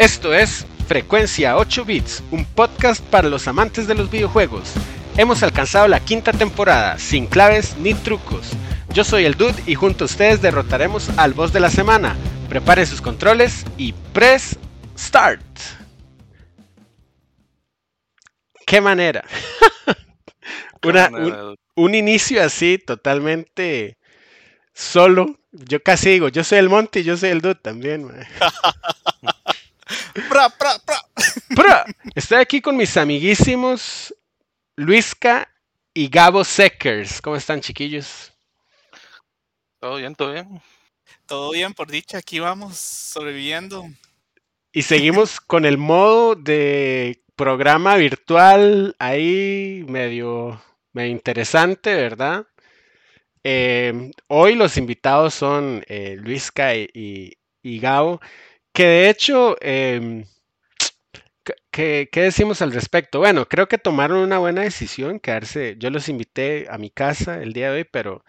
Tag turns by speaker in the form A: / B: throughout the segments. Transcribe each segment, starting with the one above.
A: Esto es Frecuencia 8 Bits, un podcast para los amantes de los videojuegos. Hemos alcanzado la quinta temporada, sin claves ni trucos. Yo soy el Dude y junto a ustedes derrotaremos al boss de la semana. Preparen sus controles y press start. ¿Qué manera? Una, un, un inicio así totalmente solo. Yo casi digo, yo soy el Monty y yo soy el Dude también. mae.
B: Pra, pra, pra.
A: Pra. Estoy aquí con mis amiguísimos Luisca y Gabo Seckers. ¿Cómo están, chiquillos?
C: Todo bien, todo bien.
B: Todo bien, por dicha, aquí vamos sobreviviendo.
A: Y seguimos con el modo de programa virtual ahí medio, medio interesante, ¿verdad? Eh, hoy los invitados son eh, Luisca y, y- y Gabo, que de hecho, em, ¿qué- ¿qué, decimos al respecto? Bueno, creo que tomaron una buena decisión, quedarse, yo los invité a mi casa el día de hoy, pero,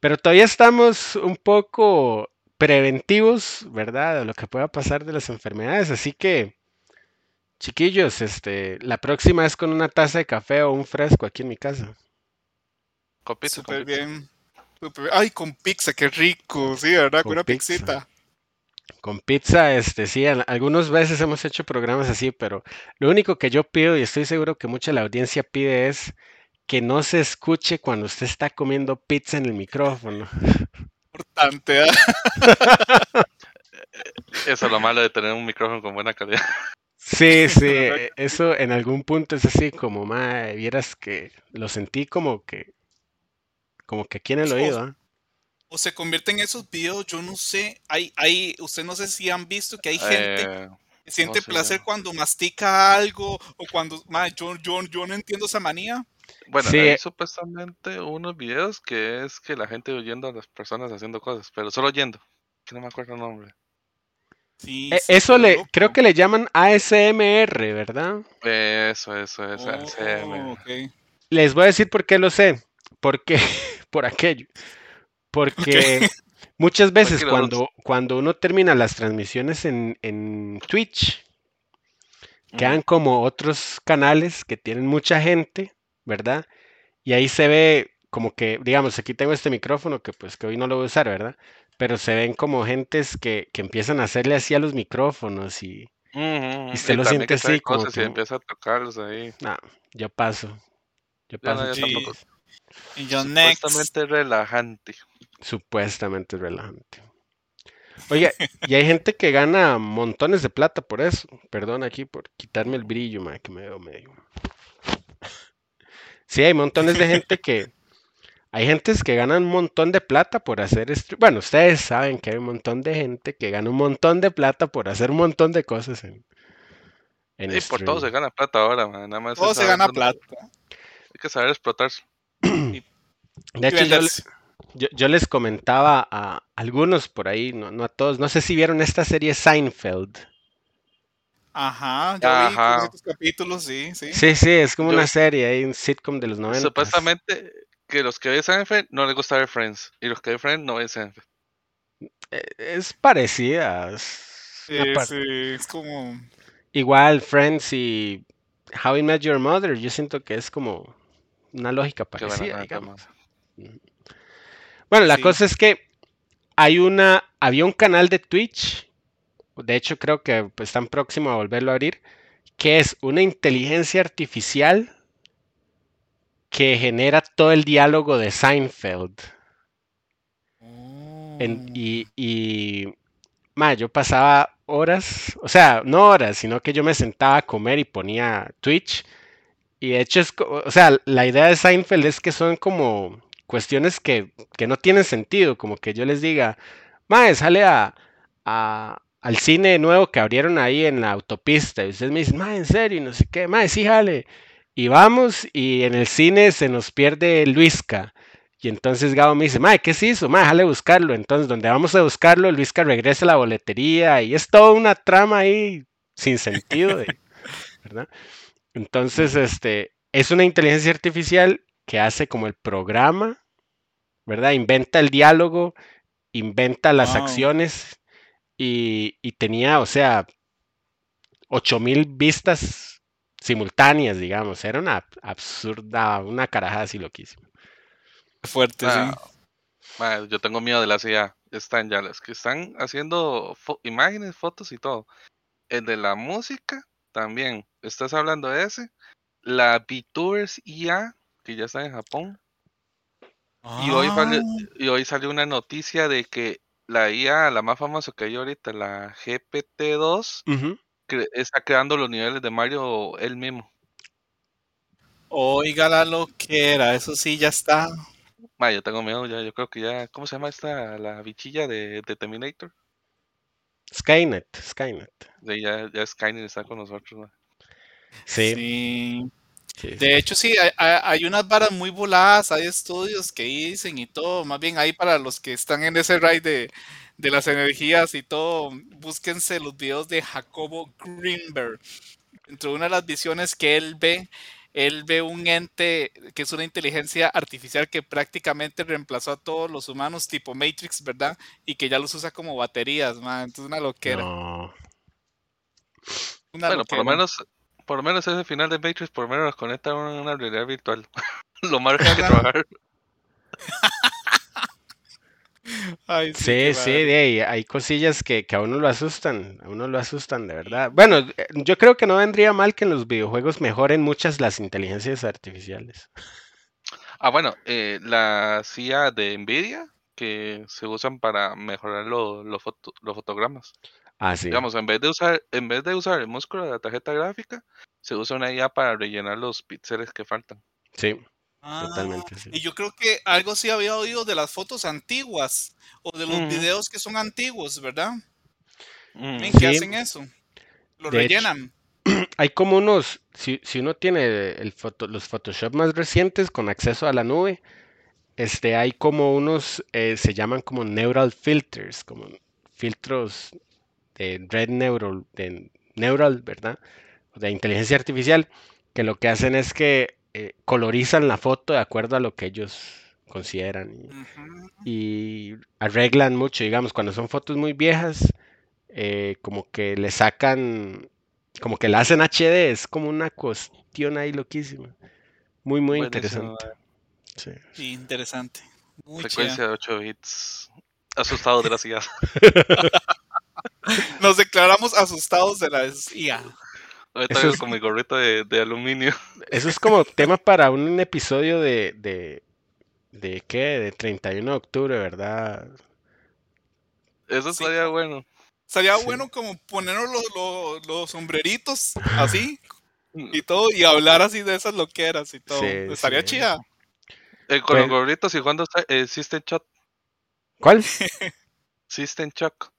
A: pero todavía estamos un poco preventivos, ¿verdad? De lo que pueda pasar de las enfermedades, así que... Chiquillos, este, la próxima es con una taza de café o un fresco aquí en mi casa.
C: Con
B: Súper bien. Ay, con pizza, qué rico, sí, ¿verdad?
A: Con
B: Con una
A: pizza. Con pizza, este, sí, al- algunas veces hemos hecho programas así, pero lo único que yo pido, y estoy seguro que mucha de la audiencia pide, es que no se escuche cuando usted está comiendo pizza en el micrófono.
B: Importante, ¿ah?
C: Eso es lo malo de tener un micrófono con buena calidad.
A: Sí, sí, eh, eso en algún punto es así como, mae, vieras que lo sentí como que, como que aquí en el oído, ¿ah?
B: O se convierte en esos videos, yo no sé. Hay, hay, usted no sé si han visto que hay gente
C: Eh,
B: que siente placer cuando mastica algo o cuando. ma, yo, yo, yo no entiendo esa manía.
C: bueno,
A: Sí,
C: hay supuestamente unos videos que es que la gente oyendo a las personas haciendo cosas, pero solo oyendo. Que no me acuerdo el nombre.
B: Sí,
A: Eh,
B: sí,
A: Eso le,
B: loco.
A: creo que le llaman ASMR, ¿verdad?
C: Eso, eso, eso.
B: Oh,
C: ASMR.
B: ok.
A: Les voy a decir por qué lo sé. Porque, por aquello. Porque muchas veces cuando, cuando uno termina las transmisiones en, en Twitch, quedan como otros canales que tienen mucha gente, ¿verdad? Y ahí se ve como que, digamos, aquí tengo este micrófono que pues que hoy no lo voy a usar, ¿verdad? Pero se ven como gentes que, que empiezan a hacerle así a los micrófonos y, y usted lo siente así como
C: cosas y
A: que-
C: empieza a tocarlos ahí.
A: no, yo paso. Yo
C: Ya no,
A: paso.
C: yo.
B: Y yo, next.
C: Supuestamente relajante.
A: Supuestamente relajante. Oye, y hay gente que gana montones de plata por eso. Perdón aquí por quitarme el brillo, ma, que me veo medio. Sí, hay montones de gente que. Hay gentes que ganan un montón de plata por hacer stream. Bueno, ustedes saben que hay un montón de gente que gana un montón de plata por hacer un montón de cosas en, en
C: Y por todo se gana plata ahora, man. Nada más
B: Todo se gana plata.
C: Hay que saber explotarse.
A: De
B: Y
A: hecho, yo. Yo- yo les comentaba a algunos por ahí, no, no a todos, no sé si vieron esta serie Seinfeld.
B: Ajá, yo
C: Ajá.
B: vi estos capítulos, sí, sí.
A: Sí, sí, es como
C: Yo-
A: una serie, hay un sitcom de los 90.
C: Supuestamente que los que ven Seinfeld no les gusta ver Friends. Y los que ven Friends no ven Seinfeld.
A: Eh, Es parecida. es
B: Sí,
A: par-
B: sí, es como.
A: Igual Friends y How I Met Your Mother, yo siento que es como una lógica parecida, digamos.
C: man.
A: Bueno, la
B: Sí.
A: cosa es que hay una, había un canal de Twitch, de hecho creo que pues, están próximos a volverlo a abrir, que es una inteligencia artificial que genera todo el diálogo de Seinfeld. En-
B: Oh.
A: y, y ma, yo pasaba horas, o sea, no horas, sino que yo me sentaba a comer y ponía Twitch. Y de hecho, es, o sea, la idea de Seinfeld es que son como cuestiones que, que no tienen sentido, como que yo les diga, mae, sale a, a- al cine nuevo que abrieron ahí en la autopista. Y ustedes me dicen, mae, en serio, y no sé qué, mae, sí, jale. Y vamos, y en el cine se nos pierde Luisca. Y entonces Gabo me dice, mae, ¿qué se hizo? Mae, déjale buscarlo. Entonces, donde vamos a buscarlo, Luisca regresa a la boletería y es toda una trama ahí sin sentido, de- ¿verdad? Entonces, este, es una inteligencia artificial que hace como el programa, ¿verdad? Inventa el diálogo, inventa las
B: Wow.
A: acciones y, y tenía, o sea, 8000 vistas simultáneas, digamos. Era una absurda, una carajada así loquísima.
B: Fuerte,
C: Ah,
B: sí.
C: yo tengo miedo de la CIA. Están ya las que están haciendo fo- imágenes, fotos y todo. El de la música también. ¿Estás hablando de ese? La VTubers IA, que ya está en Japón. Y hoy, vale-
B: Ah,
C: y hoy salió una noticia de que la IA, la más famosa que hay ahorita, la GPT-2,
A: Ujú.
C: cre- está creando los niveles de Mario él mismo.
B: Oiga lo que era, eso sí ya está.
C: Ma, yo tengo miedo ya, yo creo que ya, ¿cómo se llama esta, la bichilla de, de Terminator?
A: Skynet, Skynet.
C: Ya, ya Skynet está con nosotros, ma.
A: Sí,
B: Sí.
A: Sí.
B: De hecho, sí, hay, hay- unas varas muy voladas, hay estudios que dicen y todo. Más bien ahí para los que están en ese ride de, de las energías y todo, búsquense los videos de Jacobo Greenberg. Entre una de las visiones que él ve, él ve un ente que es una inteligencia artificial que prácticamente reemplazó a todos los humanos tipo Matrix, ¿verdad? Y que ya los usa como baterías, man. Entonces una loquera.
A: No.
B: Una
C: Bueno, por lo menos, por lo menos ese final de Matrix, por lo menos nos conecta a una, realidad virtual. lo más que trabajar.
B: Ay,
A: Sí, sí,
B: madre.
A: de ahí, hay cosillas que, que a uno lo asustan, a uno lo asustan de verdad. Bueno, eh, yo creo que no vendría mal que en los videojuegos mejoren muchas las inteligencias artificiales.
C: Ah, bueno, eh, la CIA de Nvidia, que se usan para mejorar lo- lo foto- los fotogramas.
A: Ah, sí,
C: Digamos, en vez de usar, en vez de usar el músculo de la tarjeta gráfica, se usa una IA para rellenar los píxeles que faltan.
A: sí,
B: Ah,
A: totalmente, sí.
B: Y yo creo que algo sí había oído de las fotos antiguas o de los videos que son antiguos, ¿verdad?
C: Mm.
B: Ven, ¿Qué
A: Sí.
B: hacen eso? Lo
A: De hecho,
B: rellenan.
A: Hay como unos, si, si uno tiene el foto, los Photoshop más recientes con acceso a la nube, este, hay como unos, eh, se llaman como neural filters, como filtros de red neural, de neural, ¿verdad? De inteligencia artificial, que lo que hacen es que eh, colorizan la foto de acuerdo a lo que ellos consideran y, arreglan mucho, digamos, cuando son fotos muy viejas, eh, como que le sacan, como que la hacen HD, es como una cuestión ahí loquísima. Muy, muy interesante. Sí.
B: Sí, interesante. Muy
C: Frecuencia de 8 bits. Asustados de la CIA.
B: Nos declaramos asustados de la IA.
C: Ahorita
A: Eso es-
C: con mi gorrito de, de aluminio.
A: Eso es como tema para un episodio de, de, de qué, de 31 de octubre, ¿verdad?
C: Eso
B: Sí.
C: estaría bueno.
B: Sería
A: Sí.
B: bueno como ponernos los, los- los sombreritos así y todo y hablar así de esas loqueras y todo.
A: Sí,
B: Estaría
A: sí.
B: chida.
C: Eh, con los
A: Pues-
C: gorritos y cuando está eh, System Shock.
A: ¿Cuál?
C: System Shock.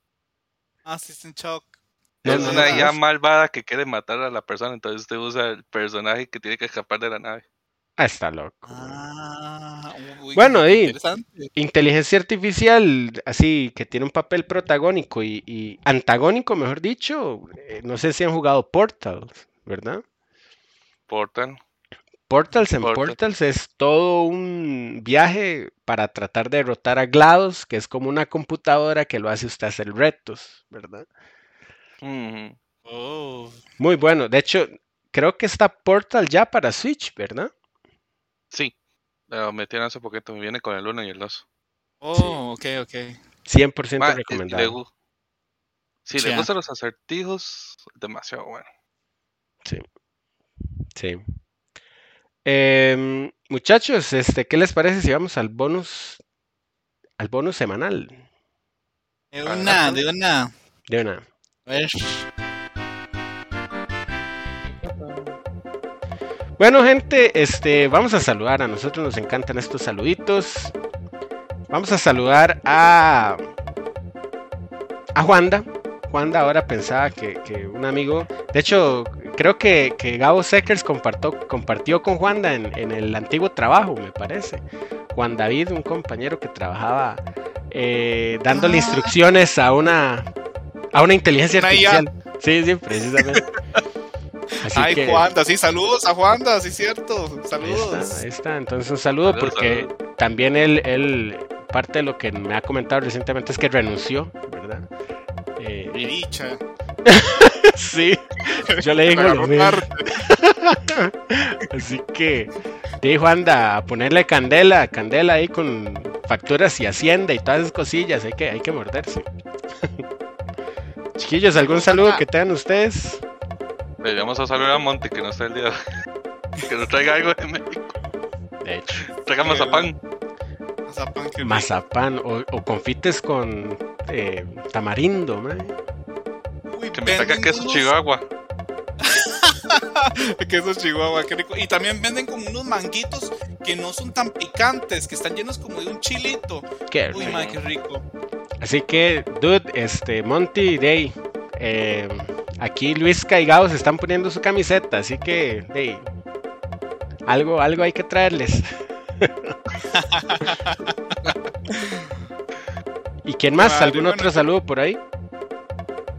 B: Ah, System Shock.
A: No,
C: es una
A: no.
C: malvada que quiere matar a la persona, entonces usted usa el personaje que tiene que escapar de la nave.
A: Ah, está loco.
B: Ah, uy,
A: Bueno, y-. Inteligencia artificial, así, que tiene un papel protagónico y, y antagónico, mejor dicho. eh, no sé si han jugado Portal, ¿verdad?
C: Portal.
A: Portals en
C: Portal.
A: Portals es todo un viaje para tratar de derrotar a GLaDOS, que es como una computadora que lo hace usted hacer retos, ¿verdad?
B: Oh,
A: Muy bueno. De hecho, creo que está Portal ya para Switch, ¿verdad?
C: Sí. Lo metieron hace poquito. Viene con el 1 y el 2.
B: oh, ok, ok.
A: 100%
C: Ma, le
A: recomendado.
C: si le gustan los acertijos, demasiado bueno.
A: Sí. Em, muchachos, este, ¿qué les parece si vamos al bonus, al bonus semanal?
B: De una, de una.
A: De una. Bueno, gente, este, vamos a saludar. A nosotros nos encantan estos saluditos. Vamos a saludar a a Juanda. Juanda ahora pensaba que, que un amigo. De hecho, creo que, que Gabo Seckers compartió, compartió con Juanda en, en el antiguo trabajo, me parece. Juan David, un compañero que trabajaba eh, dándole
B: Ah.
A: instrucciones a una a una inteligencia
B: Una IA.
A: artificial. Sí, sí, precisamente. Así
B: Ay,
A: que-
B: Juanda, sí, saludos a Juanda, sí, cierto.
A: Ahí está,
B: Saludos.
A: ahí está. Entonces un saludo
C: Saludos,
A: porque también él, él, parte de lo que me ha comentado recientemente es que renunció, ¿verdad? Eh,
B: Dicha.
A: sí, yo le digo lo mismo. Así que dijo anda a ponerle candela, candela ahí con facturas y hacienda y todas esas cosillas, hay que, hay que morderse. Chiquillos, ¿algún saludo que tengan ustedes?
C: Le vamos a saludar a Monty que no está el día de hoy. Que nos traiga algo de México.
A: De hecho,
C: Traiga mazapán.
B: Mazapán, qué rico.
A: mazapán o, o confites con eh, tamarindo.
B: Uy,
C: Que me
B: venden
C: queso chihuahua.
B: Queso chihuahua, qué rico. Y también venden como unos manguitos que no son tan picantes, que están llenos como de un chilito.
A: Qué
B: Uy,
A: rico.
B: madre, qué rico.
A: Así que, dude, este, Monty, Day, eh, aquí Luis Caigao se están poniendo su camiseta, así que, Day, algo, algo hay que traerles. ¿Y quién más?
B: Vale,
A: ¿Algún
B: bueno.
A: otro saludo por ahí?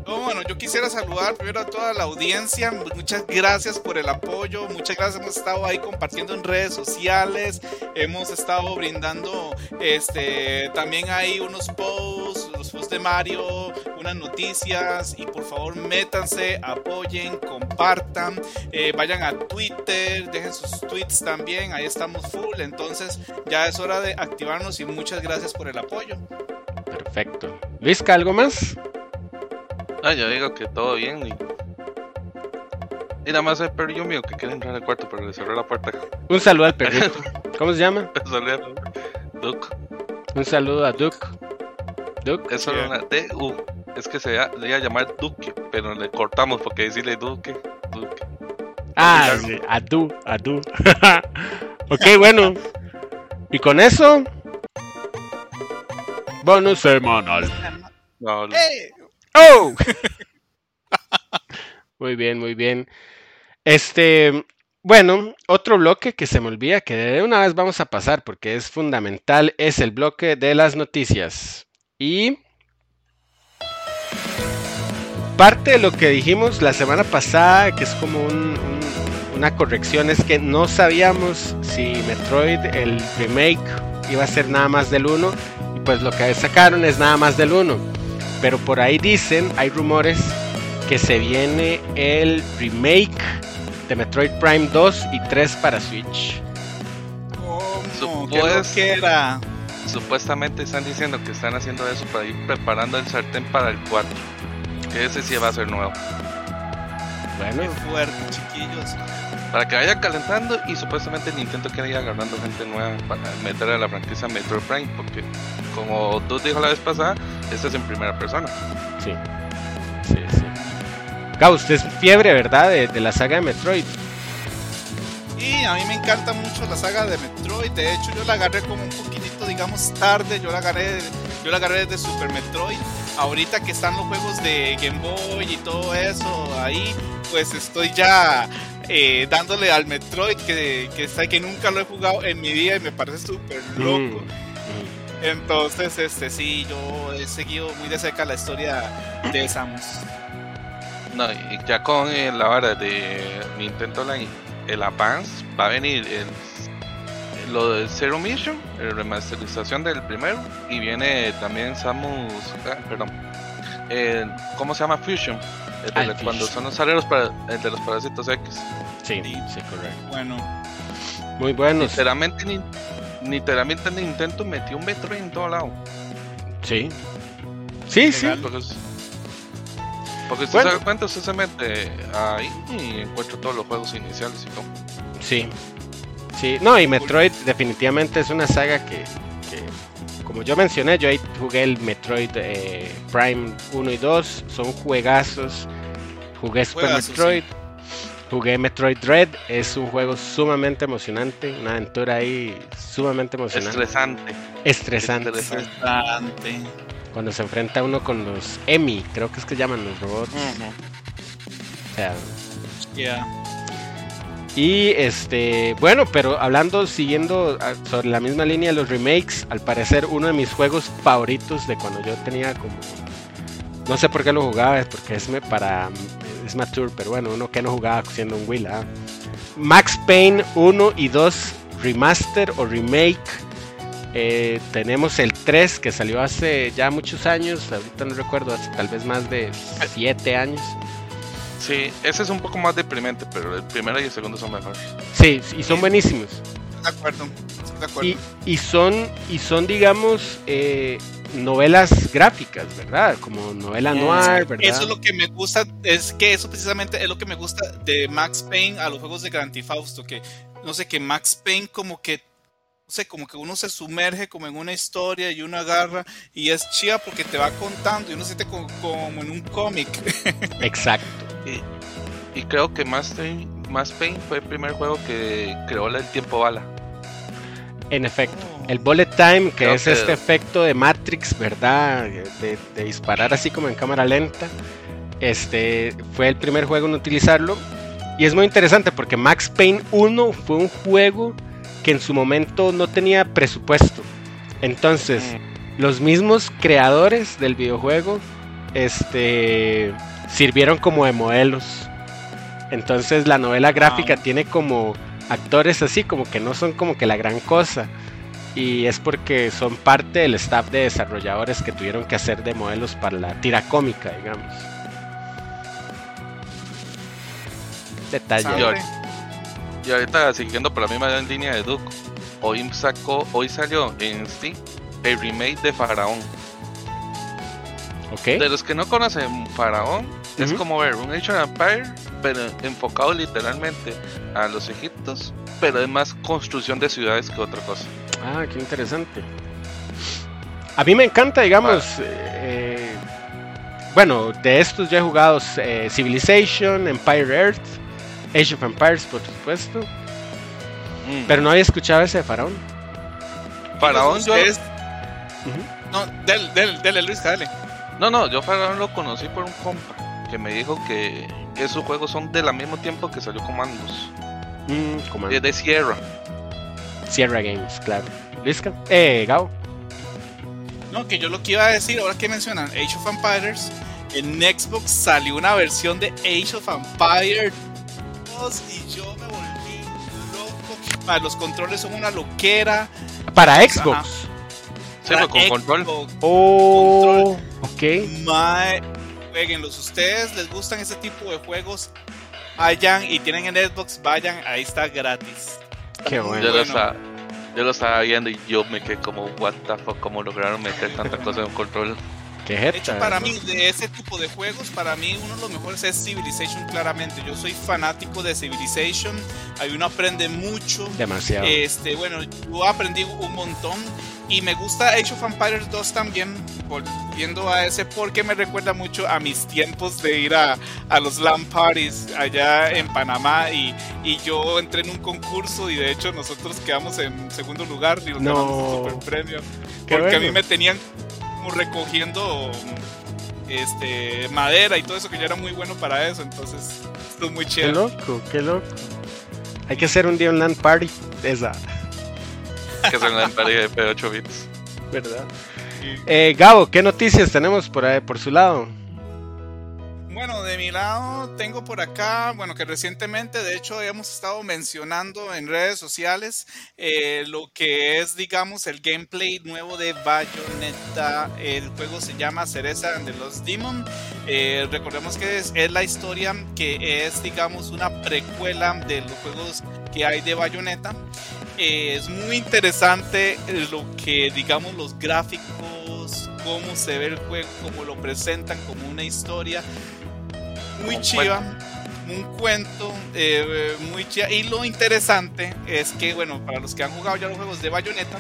B: No, bueno, yo quisiera saludar primero a toda la audiencia. Muchas gracias por el apoyo. Muchas gracias. Hemos estado ahí compartiendo en redes sociales. Hemos estado brindando este también hay unos posts, los posts de Mario, unas noticias. Y por favor, métanse, apoyen, compartan. eh, vayan a Twitter, dejen sus tweets también. Ahí estamos full. Entonces, ya es hora de activarnos y muchas gracias por el apoyo.
A: Perfecto. Luisca, ¿algo más?
C: Ah, yo digo que todo bien. Y, y nada más el perrillo mío que quiere entrar al cuarto, pero le cerró la puerta.
A: Un saludo al perrito. ¿Cómo se llama?
C: Saludos, Duke.
A: Un saludo a Duke. Duke.
C: Es solo
B: Yeah.
C: una D-U. Es que se le iba a llamar Duque, pero le cortamos porque decirle Duque. Duque.
A: Ah, sí, a Du, a Du. ok, bueno. Y con eso. Bonus semanal.
C: No.
A: ¡Oh! muy bien, muy bien. Este, bueno, otro bloque que se me olvida que de una vez vamos a pasar porque es fundamental es el bloque de las noticias. Y parte de lo que dijimos la semana pasada, que es como un- un- una corrección, es que no sabíamos si Metroid, el remake, iba a ser nada más del 1. Y pues lo que sacaron es nada más del 1. Pero por ahí dicen, hay rumores que se viene el remake de Metroid Prime 2 y 3 para Switch.
B: ¿Cómo? ¿Qué loquera?
C: Supuestamente están diciendo que están haciendo eso para ir preparando el sartén para el 4. Que ese sí va a ser nuevo.
A: Bueno,
B: Qué fuerte, chiquillos.
C: Para que vaya calentando y supuestamente Nintendo quiere ir agarrando gente nueva para meter a la franquicia Metroid Prime. Porque como tú dijo la vez pasada, este es en primera persona.
A: sí. Sí, sí. Gabo, usted es fiebre, ¿verdad? De, de la saga de Metroid.
B: Y a mí me encanta mucho la saga de Metroid. De hecho, yo la agarré como un digamos, tarde. Yo la agarré, yo la agarré desde Super Metroid. Ahorita que están los juegos de Game Boy y todo eso ahí, pues estoy ya eh, dándole al Metroid que, que, está, que nunca lo he jugado en mi vida y me parece súper loco.
A: Mm, mm.
B: Entonces, este sí, yo he seguido muy de cerca la historia de Samus.
C: No, y ya con eh, la vara de Nintendo Online, el Advance, va a venir el, lo de Zero Mission, la remasterización del primero, y viene también Samus, ah, perdón, eh, ¿cómo se llama? Fusion, el de
A: el
C: la- cuando son los aleros para el de los parásitos X.
A: Sí,
B: Sí.
A: correcto.
B: Bueno,
A: Muy buenos.
C: Literalmente, ni- literalmente Nintendo metió un Metroid en todo lado.
A: Sí. Sí, sí.
C: Porque, porque usted
A: Bueno.
C: se da cuenta, usted se mete ahí y encuentra todos los juegos iniciales y todo.
A: Sí. Sí. No, y Metroid definitivamente es una saga que, que, como yo mencioné, yo ahí jugué el Metroid eh, Prime 1 y 2. Son juegazos. Jugué Super
B: Juegazos,
A: Metroid. Jugué Metroid Dread. Es un juego sumamente emocionante. Una aventura ahí sumamente emocionante.
C: Estresante.
A: Estresante.
C: Estresante.
A: Cuando se enfrenta uno con los EMI, creo que es que llaman los robots. O sea,
B: Ya.
A: Y este, bueno, pero hablando, siguiendo ah, sobre la misma línea de los remakes, al parecer uno de mis juegos favoritos de cuando yo tenía como. No sé por qué lo jugaba, es porque es para. Es mature, pero bueno, uno que no jugaba siendo un Will. Max Payne 1 y 2 Remaster o Remake Eh, tenemos el 3 que salió hace ya muchos años, ahorita no recuerdo, hace tal vez más de 7 años.
C: Sí, ese es un poco más deprimente, pero el primero y el segundo son mejores.
A: Sí, y son buenísimos.
B: De acuerdo, de acuerdo.
A: Y, y son, y son, digamos, eh, novelas gráficas, ¿verdad? Como novela noir, ¿verdad?
B: Eso es lo que me gusta, es que eso precisamente es lo que me gusta de Max Payne a los juegos de Grand Theft Auto, que no sé, que Max Payne como que no sé, como que uno se sumerge como en una historia y uno agarra y es chida porque te va contando y uno se siente como, como en un cómic.
A: Exacto.
C: Y, y creo que Max Payne, Max Payne fue el primer juego que creó el tiempo bala.
A: En efecto. El bullet time, que
C: Creo
A: es
C: que-
A: este efecto de Matrix, ¿verdad? De, de disparar así como en cámara lenta. Este fue el primer juego en utilizarlo. Y es muy interesante porque Max Payne 1 fue un juego que en su momento no tenía presupuesto. Entonces, los mismos creadores del videojuego este, sirvieron como de modelos. Entonces la novela gráfica tiene como actores así como que no son como que la gran cosa. Y es porque son parte del staff de desarrolladores que tuvieron que hacer de modelos para la tira cómica, digamos. Detalle.
C: Y ahorita siguiendo por la misma línea de Duke, hoy sacó, hoy salió en Steam el remake de Faraón.
A: Ok.
C: De los que no conocen Faraón, es como ver un Age of Empire, pero enfocado literalmente a los egiptos, pero es más construcción de ciudades que otra cosa.
A: Ah, qué interesante. A mí me encanta, digamos. eh, bueno, de estos yo he jugado eh, Civilization, Empire Earth, Age of Empires, por supuesto.
C: Mm.
A: Pero no había escuchado ese de Faraón.
C: Faraón yo...
A: Ujú.
B: No, dele, dele, dele, Luis, dale.
C: No, no, yo Faraón lo conocí por un compa que me dijo que esos juegos son del mismo tiempo que salió Comandos.
A: Mm, como
C: Es de Sierra.
A: Sierra Games, claro. Luisca. Eh, Gao.
B: No, que yo lo que iba a decir, ahora que mencionan Age of Empires, en Xbox salió una versión de Age of Empires 2 y yo me volví loco. Ma, los controles son una loquera.
A: Para Xbox.
C: Sí, fue con control.
A: Oh, ok.
B: Mae, jueguenlos. Ustedes les gustan ese tipo de juegos, vayan y tienen en Xbox, vayan, ahí está gratis.
A: Qué bueno.
C: Yo, lo
B: bueno.
C: estaba, yo lo estaba viendo y yo me quedé como, what the fuck, cómo lograron meter tanta cosa en un control.
A: Qué
B: De hecho, para mí, de ese tipo de juegos, para mí uno de los mejores es Civilization, claramente. Yo soy fanático de Civilization, ahí uno aprende mucho.
A: Demasiado.
B: Este, bueno, yo aprendí un montón y me gusta Age of Empires 2 también, volviendo a ese porque me recuerda mucho a mis tiempos de ir a, a los LAN parties allá en Panamá y, y yo entré en un concurso y de hecho nosotros quedamos en segundo lugar y nos
A: No.
B: ganamos un super premio.
A: Qué
B: Porque a mí
A: bueno.
B: me tenían como recogiendo este madera y todo eso que yo era muy bueno para eso, entonces esto es muy
A: Qué
B: chévere.
A: loco, qué loco. Hay que hacer un día un LAN party esa,
C: Que son la pared de 8 bits.
A: ¿verdad? Eh, Gabo, ¿qué noticias tenemos por, ahí- por su lado?
B: De mi lado tengo por acá, bueno, que recientemente de hecho hemos estado mencionando en redes sociales eh, lo que es, digamos, el gameplay nuevo de Bayonetta. El juego se llama Cereza and the Lost Demon. Eh, recordemos que es, es la historia que es, digamos, una precuela de los juegos que hay de Bayonetta. Eh, es muy interesante lo que, digamos, los gráficos, cómo se ve el juego, cómo lo presentan como una historia muy
C: Un
B: chiva, un cuento eh, muy chiva. Y lo interesante es que, bueno, para los que han jugado ya los juegos de Bayonetta,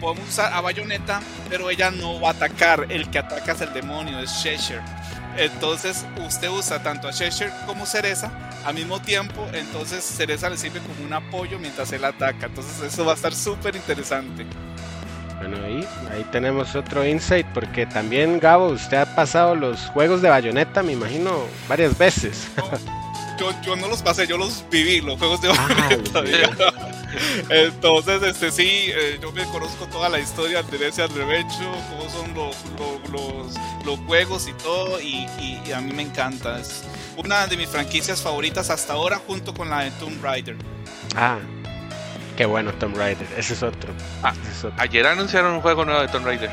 B: podemos usar a Bayonetta, pero ella no va a atacar. El que ataca es el demonio, es Cheshire. Entonces, usted usa tanto a Cheshire como Cereza al mismo tiempo. Entonces, Cereza le sirve como un apoyo mientras él ataca. Entonces, eso va a estar súper interesante.
A: Bueno, ahí, ahí tenemos otro insight, porque también, Gabo, usted ha pasado los juegos de Bayonetta, me imagino, varias veces.
B: Yo, yo no los pasé, yo los viví, los juegos de
A: Ah,
B: digamos. Entonces, este sí, eh, yo me conozco toda la historia del derecho al revecho, cómo son los, los, los- los juegos y todo, y, y- y a mí me encanta. Es una de mis franquicias favoritas hasta ahora, junto con la de Tomb Raider.
A: Ah, Qué bueno, Tomb Raider. Ese es otro.
C: Ah,
A: Ese es otro.
C: Ayer anunciaron un juego nuevo de Tomb Raider.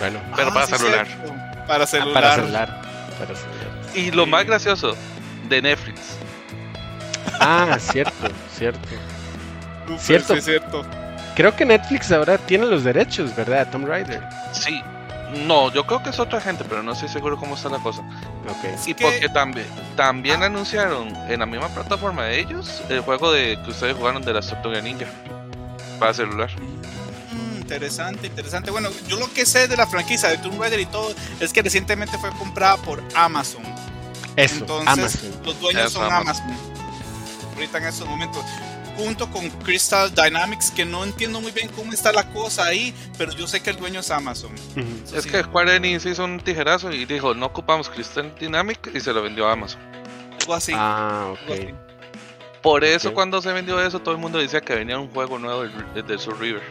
A: Bueno,
C: Pero
B: Ah,
C: para
B: sí,
C: celular.
B: cierto. Para
A: ah,
B: celular.
A: para celular. Para celular.
C: Y lo
B: Sí.
C: más gracioso, de Netflix.
A: Ah, cierto, cierto.
B: Uf,
A: Cierto.
B: sí, cierto.
A: Creo que Netflix ahora tiene los derechos, ¿verdad? Tomb Raider.
C: Sí. No, yo creo que es otra gente, pero no estoy seguro cómo está la cosa.
A: Ok.
C: Y
B: que-
C: porque también, también
B: Ah.
C: anunciaron en la misma plataforma de ellos el juego de que ustedes jugaron de la Tortuga Ninja para celular.
B: Mm, interesante, interesante. Bueno, yo lo que sé de la franquicia de Tomb Raider y todo es que recientemente fue comprada por Amazon.
A: Eso,
B: Entonces,
A: Amazon.
B: los dueños
C: Eso,
B: son
C: Amazon.
B: Amazon. Ahorita en estos momentos. Junto con Crystal Dynamics, que no entiendo muy bien cómo está la cosa ahí, pero yo sé que el dueño es Amazon.
C: Es
B: sí,
C: que Square Enix hizo un tijerazo y dijo, no ocupamos Crystal Dynamic y se lo vendió a Amazon.
B: algo así.
A: Ah,
B: algo así.
A: ok.
C: Por eso cuando se vendió eso, todo el mundo decía que venía un juego nuevo de, de Soul River.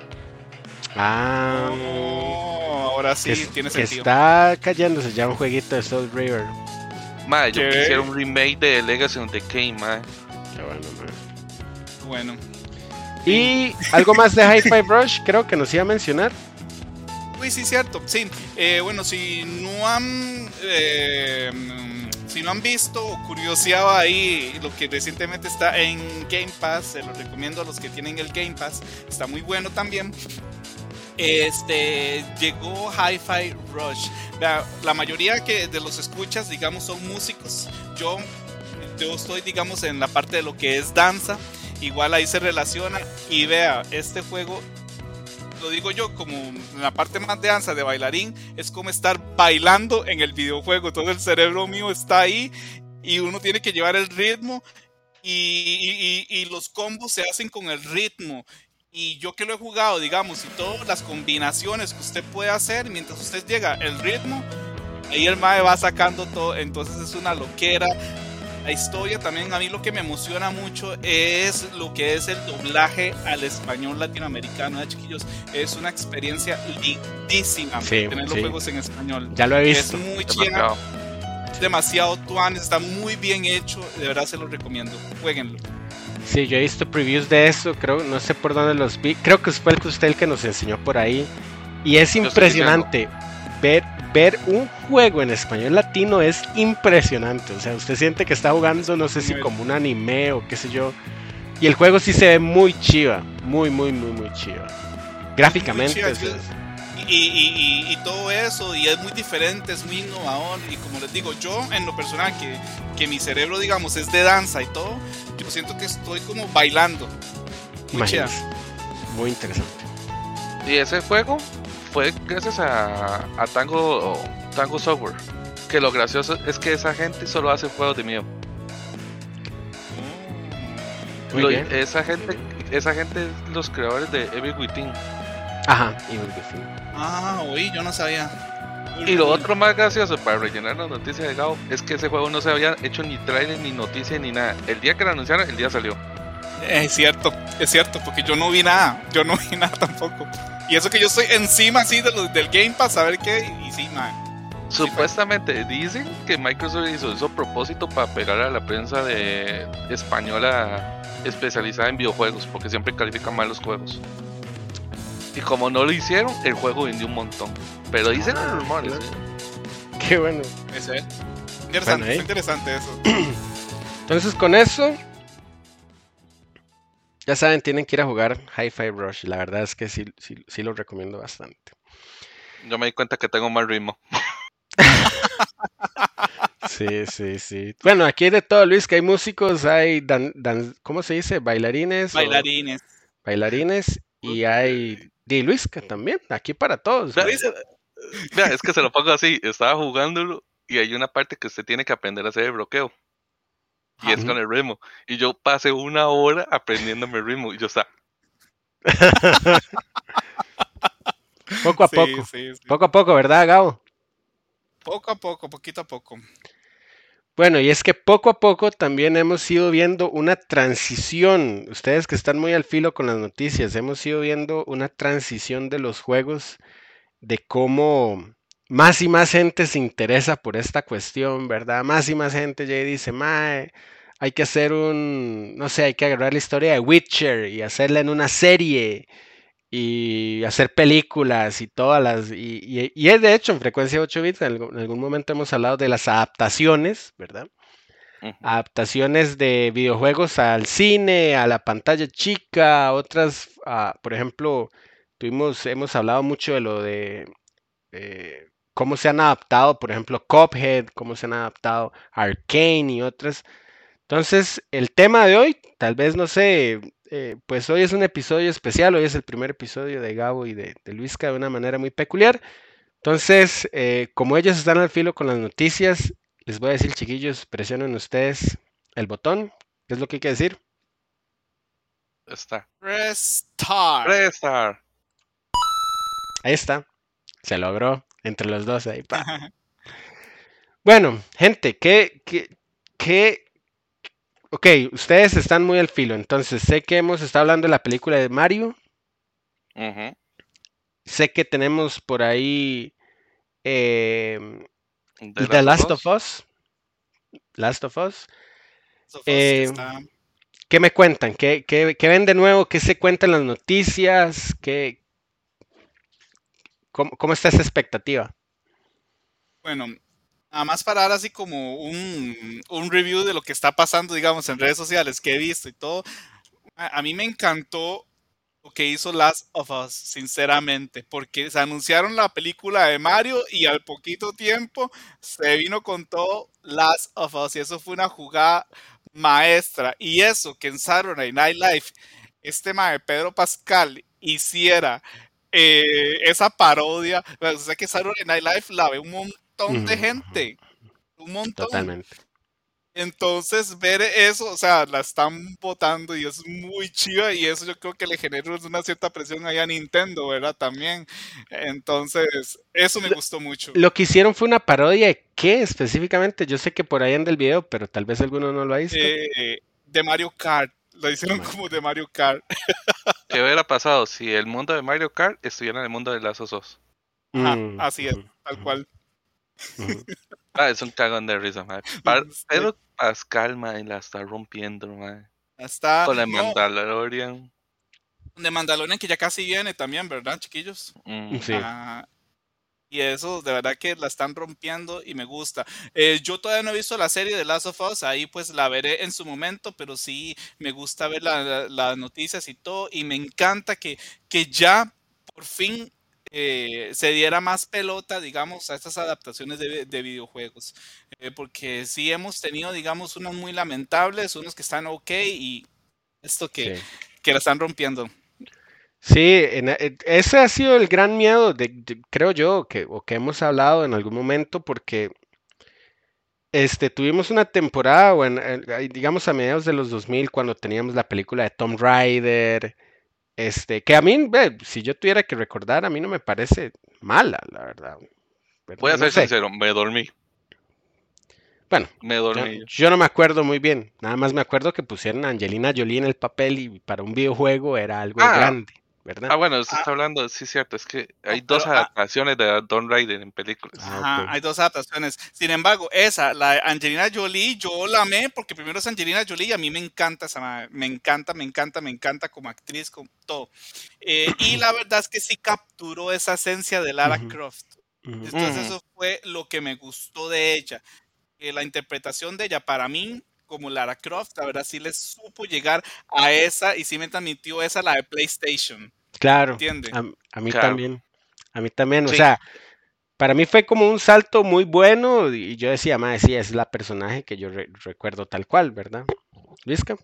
A: Ah,
B: Oh, ahora sí
A: que,
B: tiene
A: que
B: sentido.
A: está cayéndose ya un jueguito de Soul River.
C: Madre, yo
B: ¿Qué?
C: quisiera un remake de Legacy of the Decay, madre.
A: Qué bueno.
B: Bueno,
A: Y algo más de Hi-Fi Rush, creo que nos iba a mencionar.
B: Uy, sí, cierto. Sí, Eh, bueno, si no han. eh, si no han visto o curioseado ahí lo que recientemente está en Game Pass, se lo recomiendo a los que tienen el Game Pass. Está muy bueno también. Este llegó Hi-Fi Rush. Vea, la mayoría que de los escuchas, digamos, son músicos. Yo, yo estoy, digamos, en la parte de lo que es danza. Igual ahí se relaciona. Y vea, este juego lo digo yo, como la parte más de danza de bailarín, es como estar bailando en el videojuego. Todo el cerebro mío está ahí y uno tiene que llevar el ritmo y- y los combos se hacen con el ritmo. Y yo que lo he jugado, digamos, y todas las combinaciones que usted puede hacer mientras usted llega el ritmo, ahí el mae va sacando todo. Entonces es una loquera. La historia también a mí lo que me emociona mucho es lo que es el doblaje al español latinoamericano, ¿eh, chiquillos? Es una experiencia lindísima
A: Sí,
B: tener los
A: sí.
B: juegos en español.
A: Ya lo he
B: Es
A: visto.
B: muy chida,
C: Demasiado.
B: tuan, está muy bien hecho, de verdad se lo recomiendo. Jueguenlo.
A: Sí, yo he visto previews de eso, creo, no sé por dónde los vi. Creo que fue el que usted el que nos enseñó por ahí. Y es impresionante ver, ver un juego en español latino es impresionante. O sea, usted siente que está jugando, no sé si como un anime o qué sé yo. Y el juego sí se ve muy chiva, muy, muy, muy, muy chiva. Gráficamente.
B: chiva,
A: sea,
B: yo- Y, y- y- y todo eso, y es muy diferente, es muy innovador. Y como les digo, yo en lo personal, que, que mi cerebro, digamos, es de danza y todo, yo siento que estoy como bailando. Muy.
A: Muy interesante.
C: Y ese juego fue gracias a, a Tango, Tango Software. Que lo gracioso es que esa gente solo hace juegos de miedo.
A: Muy
C: Lo-
A: bien.
C: esa gente, esa gente es los creadores de Evil Within.
A: Ajá, y muy bien.
B: Ah, oí, yo no sabía.
C: Y lo otro más gracioso para rellenar la noticia de Gao es que ese juego no se había hecho ni trailer, ni noticia, ni nada. El día que lo anunciaron, el día salió.
B: Es cierto, es cierto, porque yo no vi nada, yo no vi nada tampoco. Y eso que yo estoy encima así de los, del Game Pass, a ver qué, y sí, man.
C: Supuestamente dicen que Microsoft hizo eso a propósito para pegar a la prensa de española especializada en videojuegos, porque siempre califican mal los juegos. Y como no lo hicieron, el juego vendió un montón. Pero dicen
A: Ah,
C: los rumores.
A: claro. Qué bueno.
B: Ese es. Interesante,
A: Bueno, ¿eh?
B: interesante eso.
A: Entonces con eso, ya saben, tienen que ir a jugar Hi-Fi Rush. La verdad es que sí, sí, sí lo recomiendo bastante.
C: Yo me di cuenta que tengo mal ritmo.
A: Sí, sí, sí. Bueno, aquí hay de todo, Luis, que hay músicos, hay, dan, dan- ¿cómo se dice? Bailarines. o-
B: Bailarines.
A: bailarines y hay de Luisca también, aquí para todos.
B: Luis-
C: vea, es que se lo pongo así. Estaba jugándolo y hay una parte que usted tiene que aprender a hacer el bloqueo. Y es con el ritmo. Y yo pasé una hora aprendiéndome el ritmo. Y yo estaba.
A: Poco a
B: Sí,
A: poco,
B: sí, sí.
A: poco a poco, ¿verdad, Gabo?
B: Poco a poco, poquito a poco.
A: Bueno, y es que poco a poco también hemos ido viendo una transición. Ustedes que están muy al filo con las noticias, hemos ido viendo una transición de los juegos, de cómo más y más gente se interesa por esta cuestión, ¿verdad? Más y más gente ya dice, mae, hay que hacer un, no sé, hay que agarrar la historia de Witcher y hacerla en una serie y hacer películas y todas las, y, es de hecho en frecuencia 8 bits, en algún, momento hemos hablado de las adaptaciones, ¿verdad? Adaptaciones de videojuegos al cine, a la pantalla chica, otras, por ejemplo, tuvimos, hemos hablado mucho de lo de eh, cómo se han adaptado, por ejemplo, Cuphead, cómo se han adaptado Arcane y otras. Entonces, el tema de hoy, tal vez no sé, eh, pues hoy es un episodio especial, hoy es el primer episodio de Gabo y de, Luisca de una manera muy peculiar. Entonces, eh, como ellos están al filo con las noticias, les voy a decir, chiquillos, presionen ustedes el botón. ¿Qué es lo que hay que decir?
C: Está.
B: Restart.
A: Ahí está. Se logró entre los dos ahí. bueno, gente, ¿qué, qué, qué Ok, ustedes están muy al filo, entonces sé que hemos estado hablando de la película de Mario. Sé que tenemos por ahí em, The, Last of Us. Last of Us. Em, ¿Qué me cuentan? ¿Qué, ven de nuevo? ¿Qué se cuentan las noticias? ¿Qué, cómo, ¿Cómo está esa expectativa?
B: Bueno, Nada más para dar así como un, un, review de lo que está pasando, digamos, en redes sociales que he visto y todo. A, mí me encantó lo que hizo Last of Us, sinceramente, porque se anunciaron la película de Mario y al poquito tiempo se vino con todo Last of Us y eso fue una jugada maestra. Y eso que en Saturday Night Live este mae Pedro Pascal hiciera eh, esa parodia, o sea que Saturday Night Live la ve un montón de gente. Un montón. Totalmente. Entonces, ver eso, o sea, la están votando y es muy chiva y eso yo creo que le genera una cierta presión ahí a Nintendo, ¿verdad? También. Entonces, eso me gustó mucho.
A: Lo que hicieron fue una parodia de qué específicamente. Yo sé que por ahí anda el video, pero tal vez alguno no lo ha visto.
B: Eh, de Mario Kart. Lo hicieron como de Mario Kart.
C: ¿Qué hubiera pasado si el mundo de Mario Kart estuviera en el mundo de las osos?
B: Mm, así es, tal cual.
C: ah, es un cagón de risa, man. Pero Pascal, man, la está rompiendo, man.
B: Está.
C: Con la Mandalorian.
B: De Mandalorian que ya casi viene también, ¿verdad, chiquillos?
A: Mm. Sí. Ah,
B: y eso de verdad que la están rompiendo y me gusta. Eh, yo todavía no he visto la serie de Last of Us, ahí pues la veré en su momento, pero sí me gusta ver las noticias y todo. Y me encanta que, que ya por fin eh, se diera más pelota, digamos, a estas adaptaciones de, videojuegos. Eh, porque sí hemos tenido, digamos, unos muy lamentables, unos que están ok y esto que, que la están rompiendo.
A: Sí, e, ese ha sido el gran miedo, de, creo yo, que, o que hemos hablado en algún momento, porque este, tuvimos una temporada, bueno, digamos a mediados de los 2000, cuando teníamos la película de Tom Rider, este, que a mí, si yo tuviera que recordar, a mí no me parece mala, la verdad.
C: Voy a ser sincero, me dormí.
A: Bueno,
C: me dormí.
A: Yo, no me acuerdo muy bien. Nada más me acuerdo que pusieron a Angelina Jolie en el papel y para un videojuego era algo ah, grande.
C: Ah, bueno, usted está hablando, sí, cierto, es que hay dos ah adaptaciones de Don Raider en películas.
B: Ajá, hay dos adaptaciones. Sin embargo, esa, la Angelina Jolie, yo la amé porque primero es Angelina Jolie y a mí me encanta esa me encanta, me encanta, me encanta como actriz, como todo. Eh, y la verdad es que sí capturó esa esencia de Lara Croft. Entonces eso fue lo que me gustó de ella. la interpretación de ella para mí como Lara Croft, la verdad sí le supo llegar a esa y sí me transmitió esa la de PlayStation.
A: Claro. A, mí también. A mí también. O sea, para mí fue como un salto muy bueno y yo decía, más sí, es la personaje que yo recuerdo tal cual, ¿verdad? ¿Visca?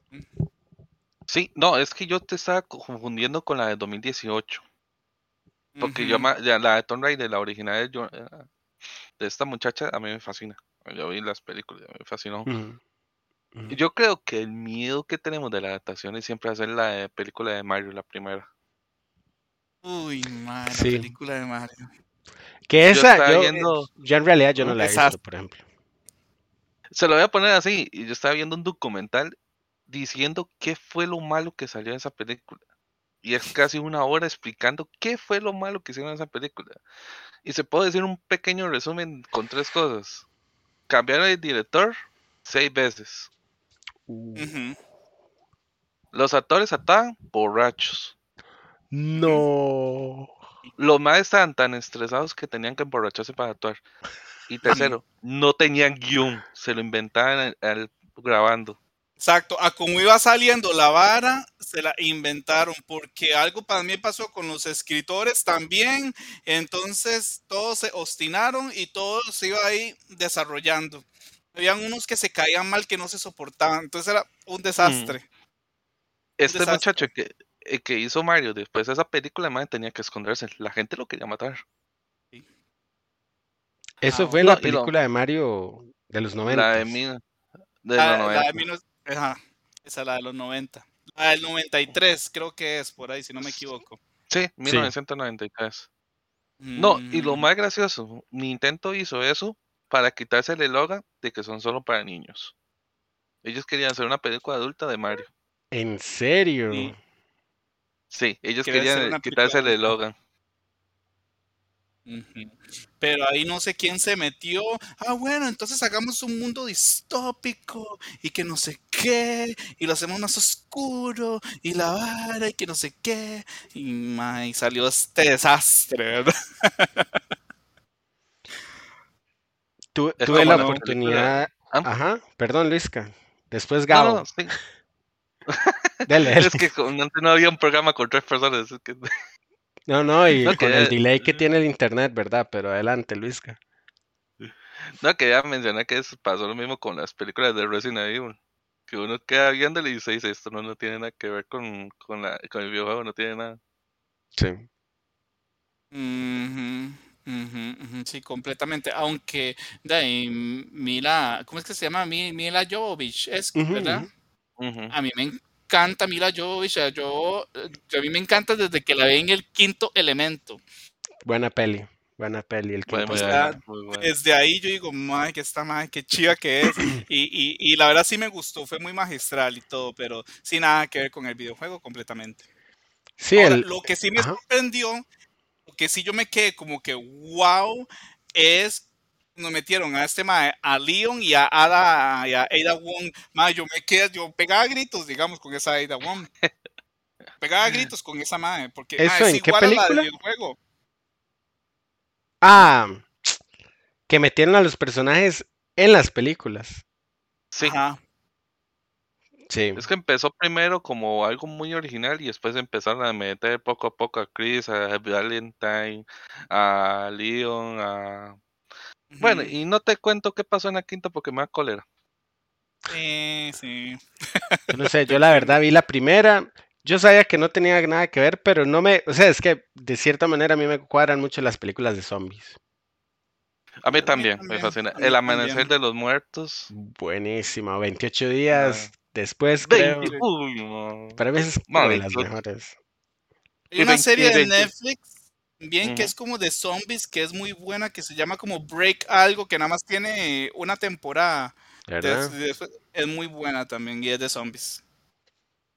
C: Sí, no, es que yo te estaba confundiendo con la de 2018. Porque yo, ya, la de Tomb Raider, la original de, eh, de esta muchacha, a mí me fascina. Yo vi las películas, me fascinó. Yo creo que el miedo que tenemos de la adaptación es siempre hacer la película de Mario, la primera.
B: Uy, madre, la película de Mario.
A: Que esa, yo, viendo... yo en realidad yo no la he visto, por ejemplo.
C: Se lo voy a poner así, y yo estaba viendo un documental diciendo qué fue lo malo que salió en esa película. Y es casi una hora explicando qué fue lo malo que hicieron en esa película. Y se puede decir un pequeño resumen con tres cosas. Cambiaron el director seis veces. Los actores estaban borrachos.
A: No.
C: Los más estaban tan estresados que tenían que emborracharse para actuar. Y tercero, no tenían guion, se lo inventaban al- al- grabando.
B: Exacto, a como iba saliendo la vara, se la inventaron, porque algo para mí pasó con los escritores también, entonces todos se obstinaron y todo se iba ahí desarrollando. Habían unos que se caían mal, que no se soportaban, entonces era un desastre.
C: Este
B: desastre.
C: muchacho que, que hizo Mario después de esa película, man, tenía que esconderse. La gente lo quería matar.
A: Eso
B: Ah,
A: fue
C: no,
A: la
C: lo-
A: película de Mario de los 90.
C: La de, mí- de
B: La-
C: los
B: la de
C: 90.
B: mil no- ajá, esa es la de los 90. La del 93, creo que es por ahí, si no me equivoco.
C: Sí, 1993.
A: Mm.
C: No, y lo
B: Mm,
C: más gracioso, Nintendo hizo eso para quitarse el eslogan de que son solo para niños. Ellos querían hacer una película adulta de Mario.
A: ¿En serio?
B: Sí.
C: Sí, ellos
B: Querían
C: quitarse el.
B: Ujú. Pero ahí no sé quién se metió. Ah, bueno, entonces hagamos un mundo distópico y que no sé qué, y lo hacemos más oscuro y la vara y que no sé qué. Y, ma, y salió este desastre, ¿verdad?
A: Tu- tuve la oportunidad.
C: ¿Ah?
A: Ajá, perdón, Luisca. Después Gabo.
C: no, no, sí. Es que antes no había un programa con tres personas. es que-
A: No, no, y
C: No,
A: con
C: que-
A: el delay que tiene el internet, ¿verdad? Pero adelante, Luisca.
C: No, quería mencionar que pasó lo mismo con las películas de Resident Evil. Que uno queda viéndole y se dice, esto no, no tiene nada que ver con, con, la, con el videojuego, no tiene nada.
A: Sí.
B: Sí, completamente. Aunque, de ahí, Mila, ¿cómo es que se llama? Mi- Mila Jovovich, es,
A: Ujú,
B: ¿verdad? A mí me encanta Mila Jovovich. o sea, Yo, a mí me encanta desde que la vi en el quinto elemento.
A: Buena peli. Buena peli. El quinto
C: buena.
B: Desde ahí yo digo, madre, que esta madre, qué chiva que es. Y, y, y la verdad sí me gustó, fue muy magistral y todo, pero sin nada que ver con el videojuego completamente.
A: Sí,
B: Ahora,
A: el.
B: lo que sí me
A: ajá.
B: sorprendió, lo que sí yo me quedé como que wow, es nos metieron a este mae, a Leon y a Ada, y a Ada Wong. Mae, yo me quedé, yo pegaba gritos, digamos, con esa Ada Wong. Pegaba gritos con esa mae, porque mae,
A: ¿Eso
B: es
A: en qué
B: igual a la
A: película?
B: del videojuego.
A: Ah, que metieron a los personajes en las películas.
C: Sí,
B: Ajá.
A: Sí.
C: es que empezó primero como algo muy original y después empezaron a meter poco a poco a Chris, a Valentine, a Leon, a... Bueno, y no te cuento qué pasó en la quinta porque me da cólera.
B: Sí, sí.
A: Yo no sé, yo la verdad vi la primera. Yo sabía que no tenía nada que ver, pero no me. O sea, es que de cierta manera a mí me cuadran mucho las películas de zombies.
C: A mí también, me fascina. El amanecer
B: también.
C: de los muertos.
A: Buenísima. 28 días
C: Ah.
A: después, creo.
C: 20 Uy, no.
A: Para mí es
C: Madre,
A: de las mejores.
B: Hay
C: Y
B: una
C: 20
B: serie de
C: 20.
B: Netflix bien que es como de zombies, que es muy buena, que se llama como Break algo, que nada más tiene una temporada. Es muy buena también y es de zombies.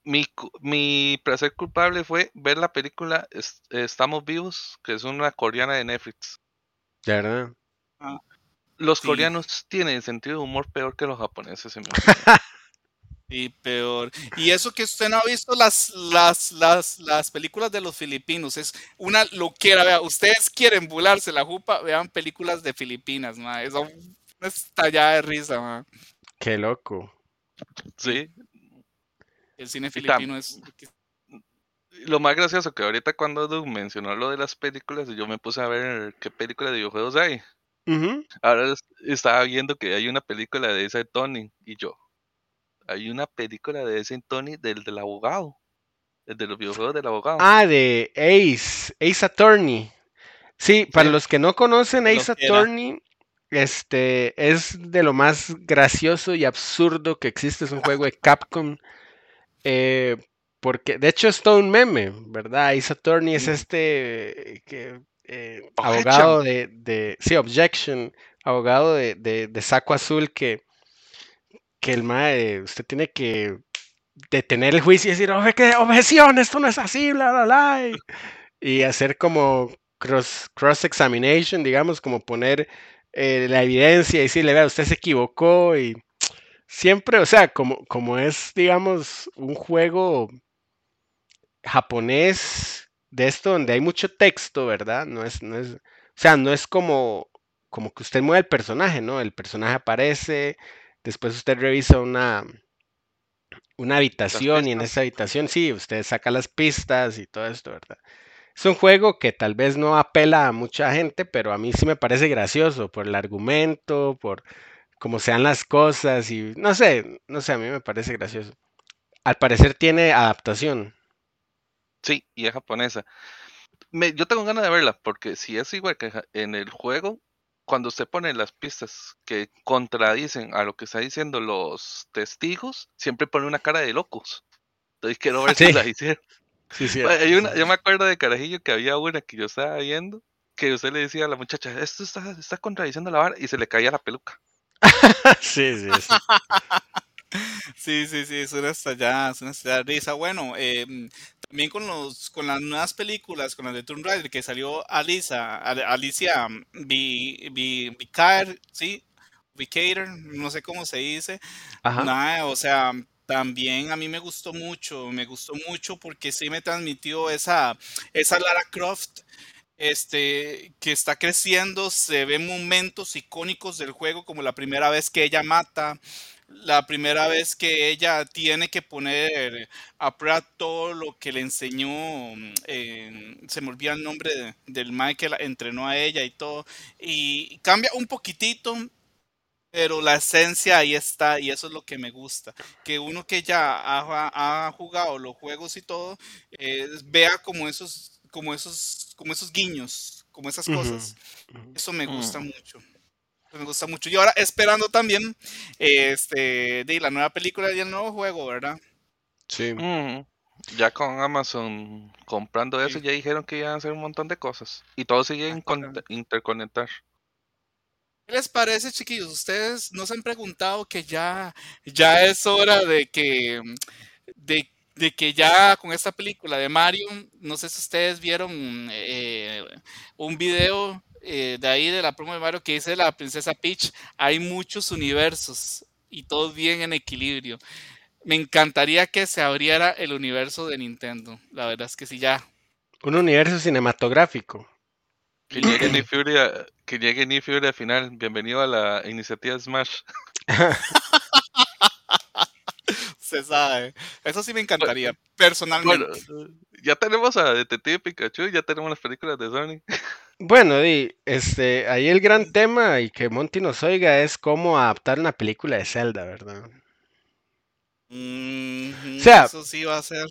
C: Mi, mi placer culpable fue ver la película Es- Estamos Vivos, que es una coreana de Netflix.
A: ¿Verdad?
C: Los
B: Sí.
C: coreanos tienen sentido de humor peor que los japoneses. en mi
B: Y peor. Y eso que usted no ha visto las, las, las, las películas de los filipinos, es una loquera. Vea, ustedes quieren bularse la jupa, vean películas de Filipinas, ma. Es una estallada de risa, ma.
A: Qué loco.
C: sí.
B: El cine filipino es.
C: Lo más gracioso que ahorita cuando Doug mencionó lo de las películas, yo me puse a ver qué películas de videojuegos hay. Ahora es- estaba viendo que hay una película de ese Tony y yo. Hay una película de ese Tony del del abogado. El de los videojuegos del abogado.
A: Ah, de Ace. Ace Attorney. Sí, para
C: Sí.
A: los que no conocen Ace
B: era.
A: Attorney, este es de lo más gracioso y absurdo que existe. Es un juego de Capcom. eh, porque, de hecho, es todo un meme, ¿verdad? Ace Attorney es este que, eh, abogado de, de- Sí, Objection. Abogado de, de- de saco azul que, que el mae, usted tiene que detener el juicio y decir, "Oje, ¿qué? objeción, esto no es así, bla, bla, bla. Y, y hacer como cross, cross examination, digamos, como poner eh, la evidencia y decirle, vea, usted se equivocó y siempre, o sea, como, como es, digamos, un juego japonés de esto donde hay mucho texto, ¿verdad? No es, no es, o sea, no es como, como que usted mueve el personaje, ¿no? El personaje aparece, después usted revisa una, una habitación y en esa habitación, sí, usted saca las pistas y todo esto, ¿verdad? Es un juego que tal vez no apela a mucha gente, pero a mí sí me parece gracioso por el argumento, por cómo sean las cosas y no sé, no sé, a mí me parece gracioso. Al parecer tiene adaptación.
C: Sí, y es japonesa. Me, yo tengo ganas de verla, porque si es igual que en el juego, cuando usted pone las pistas que contradicen a lo que está diciendo los testigos, siempre pone una cara de locos. Entonces quiero ver si la hicieron.
A: Sí, sí.
C: Hay una, yo me acuerdo de Carajillo que había una que yo estaba viendo, que usted le decía a la muchacha, esto está, está contradiciendo la vara, y se le caía la peluca.
A: sí, sí, sí.
B: Sí, sí, sí, es una estallada, es una estallada de risa. Bueno, eh, también con los con las nuevas películas, con las de Tomb Raider, que salió Alisa, Alicia Vicar, sí, Vicator, no sé cómo se dice. Nada, o sea, también a mí me gustó mucho, me gustó mucho porque sí me transmitió esa, esa Lara Croft este, que está creciendo, se ven momentos icónicos del juego, como la primera vez que ella mata, la primera vez que ella tiene que poner a prueba todo lo que le enseñó, se me olvida el nombre del Michael, entrenó a ella y todo, y cambia un poquitito, pero la esencia ahí está y eso es lo que me gusta, que uno que ya ha, jugado los juegos y todo, eh, vea como esos, como esos, como esos guiños, como esas cosas, eso me gusta mm. mucho me gusta mucho. Y ahora esperando también este, de la nueva película y el nuevo juego, ¿verdad?
A: Sí.
C: Ya con Amazon comprando eso, ya dijeron que iban a hacer un montón de cosas. Y todo sigue interconectar.
B: ¿Qué les parece, chiquillos? Ustedes nos han preguntado que ya, ya es hora de que, de, de, que ya con esta película de Mario, no sé si ustedes vieron eh, un video eh, de ahí de la promo de Mario que dice la princesa Peach, hay muchos universos y todos bien en equilibrio. Me encantaría que se abriera el universo de Nintendo. La verdad es que sí, ya.
A: Un universo cinematográfico.
C: Que llegue Nick Fury, que llegue Nick Fury al final. Bienvenido a la iniciativa Smash.
B: se sabe. Eso sí me encantaría, personalmente.
C: ya tenemos a Detective Pikachu, ya tenemos las películas de Sony.
A: Bueno, este, ahí el gran tema y que Monty nos oiga es cómo adaptar una película de Zelda, ¿verdad?
B: o sea, eso sí va a ser.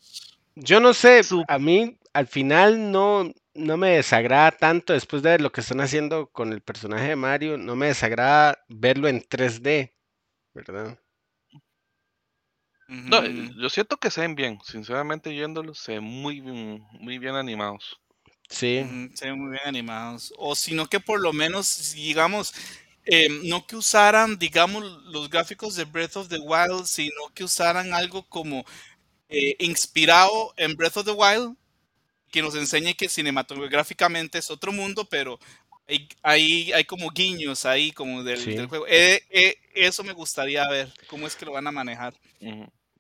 A: Yo no sé, a mí al final no, no me desagrada tanto después de ver lo que están haciendo con el personaje de Mario, no me desagrada verlo en 3D, ¿verdad?
C: No, yo siento que se ven bien, sinceramente yéndolos, se ven muy, muy bien animados.
A: Sí.
B: se ven muy bien animados. O sino que por lo menos, digamos, em, no que usaran, digamos, los gráficos de Breath of the Wild, sino que usaran algo como eh, inspirado en Breath of the Wild, que nos enseñe que cinematográficamente es otro mundo, pero hay, hay, como guiños ahí, como del, juego. Eh, eh, eso me gustaría ver, cómo es que lo van a manejar.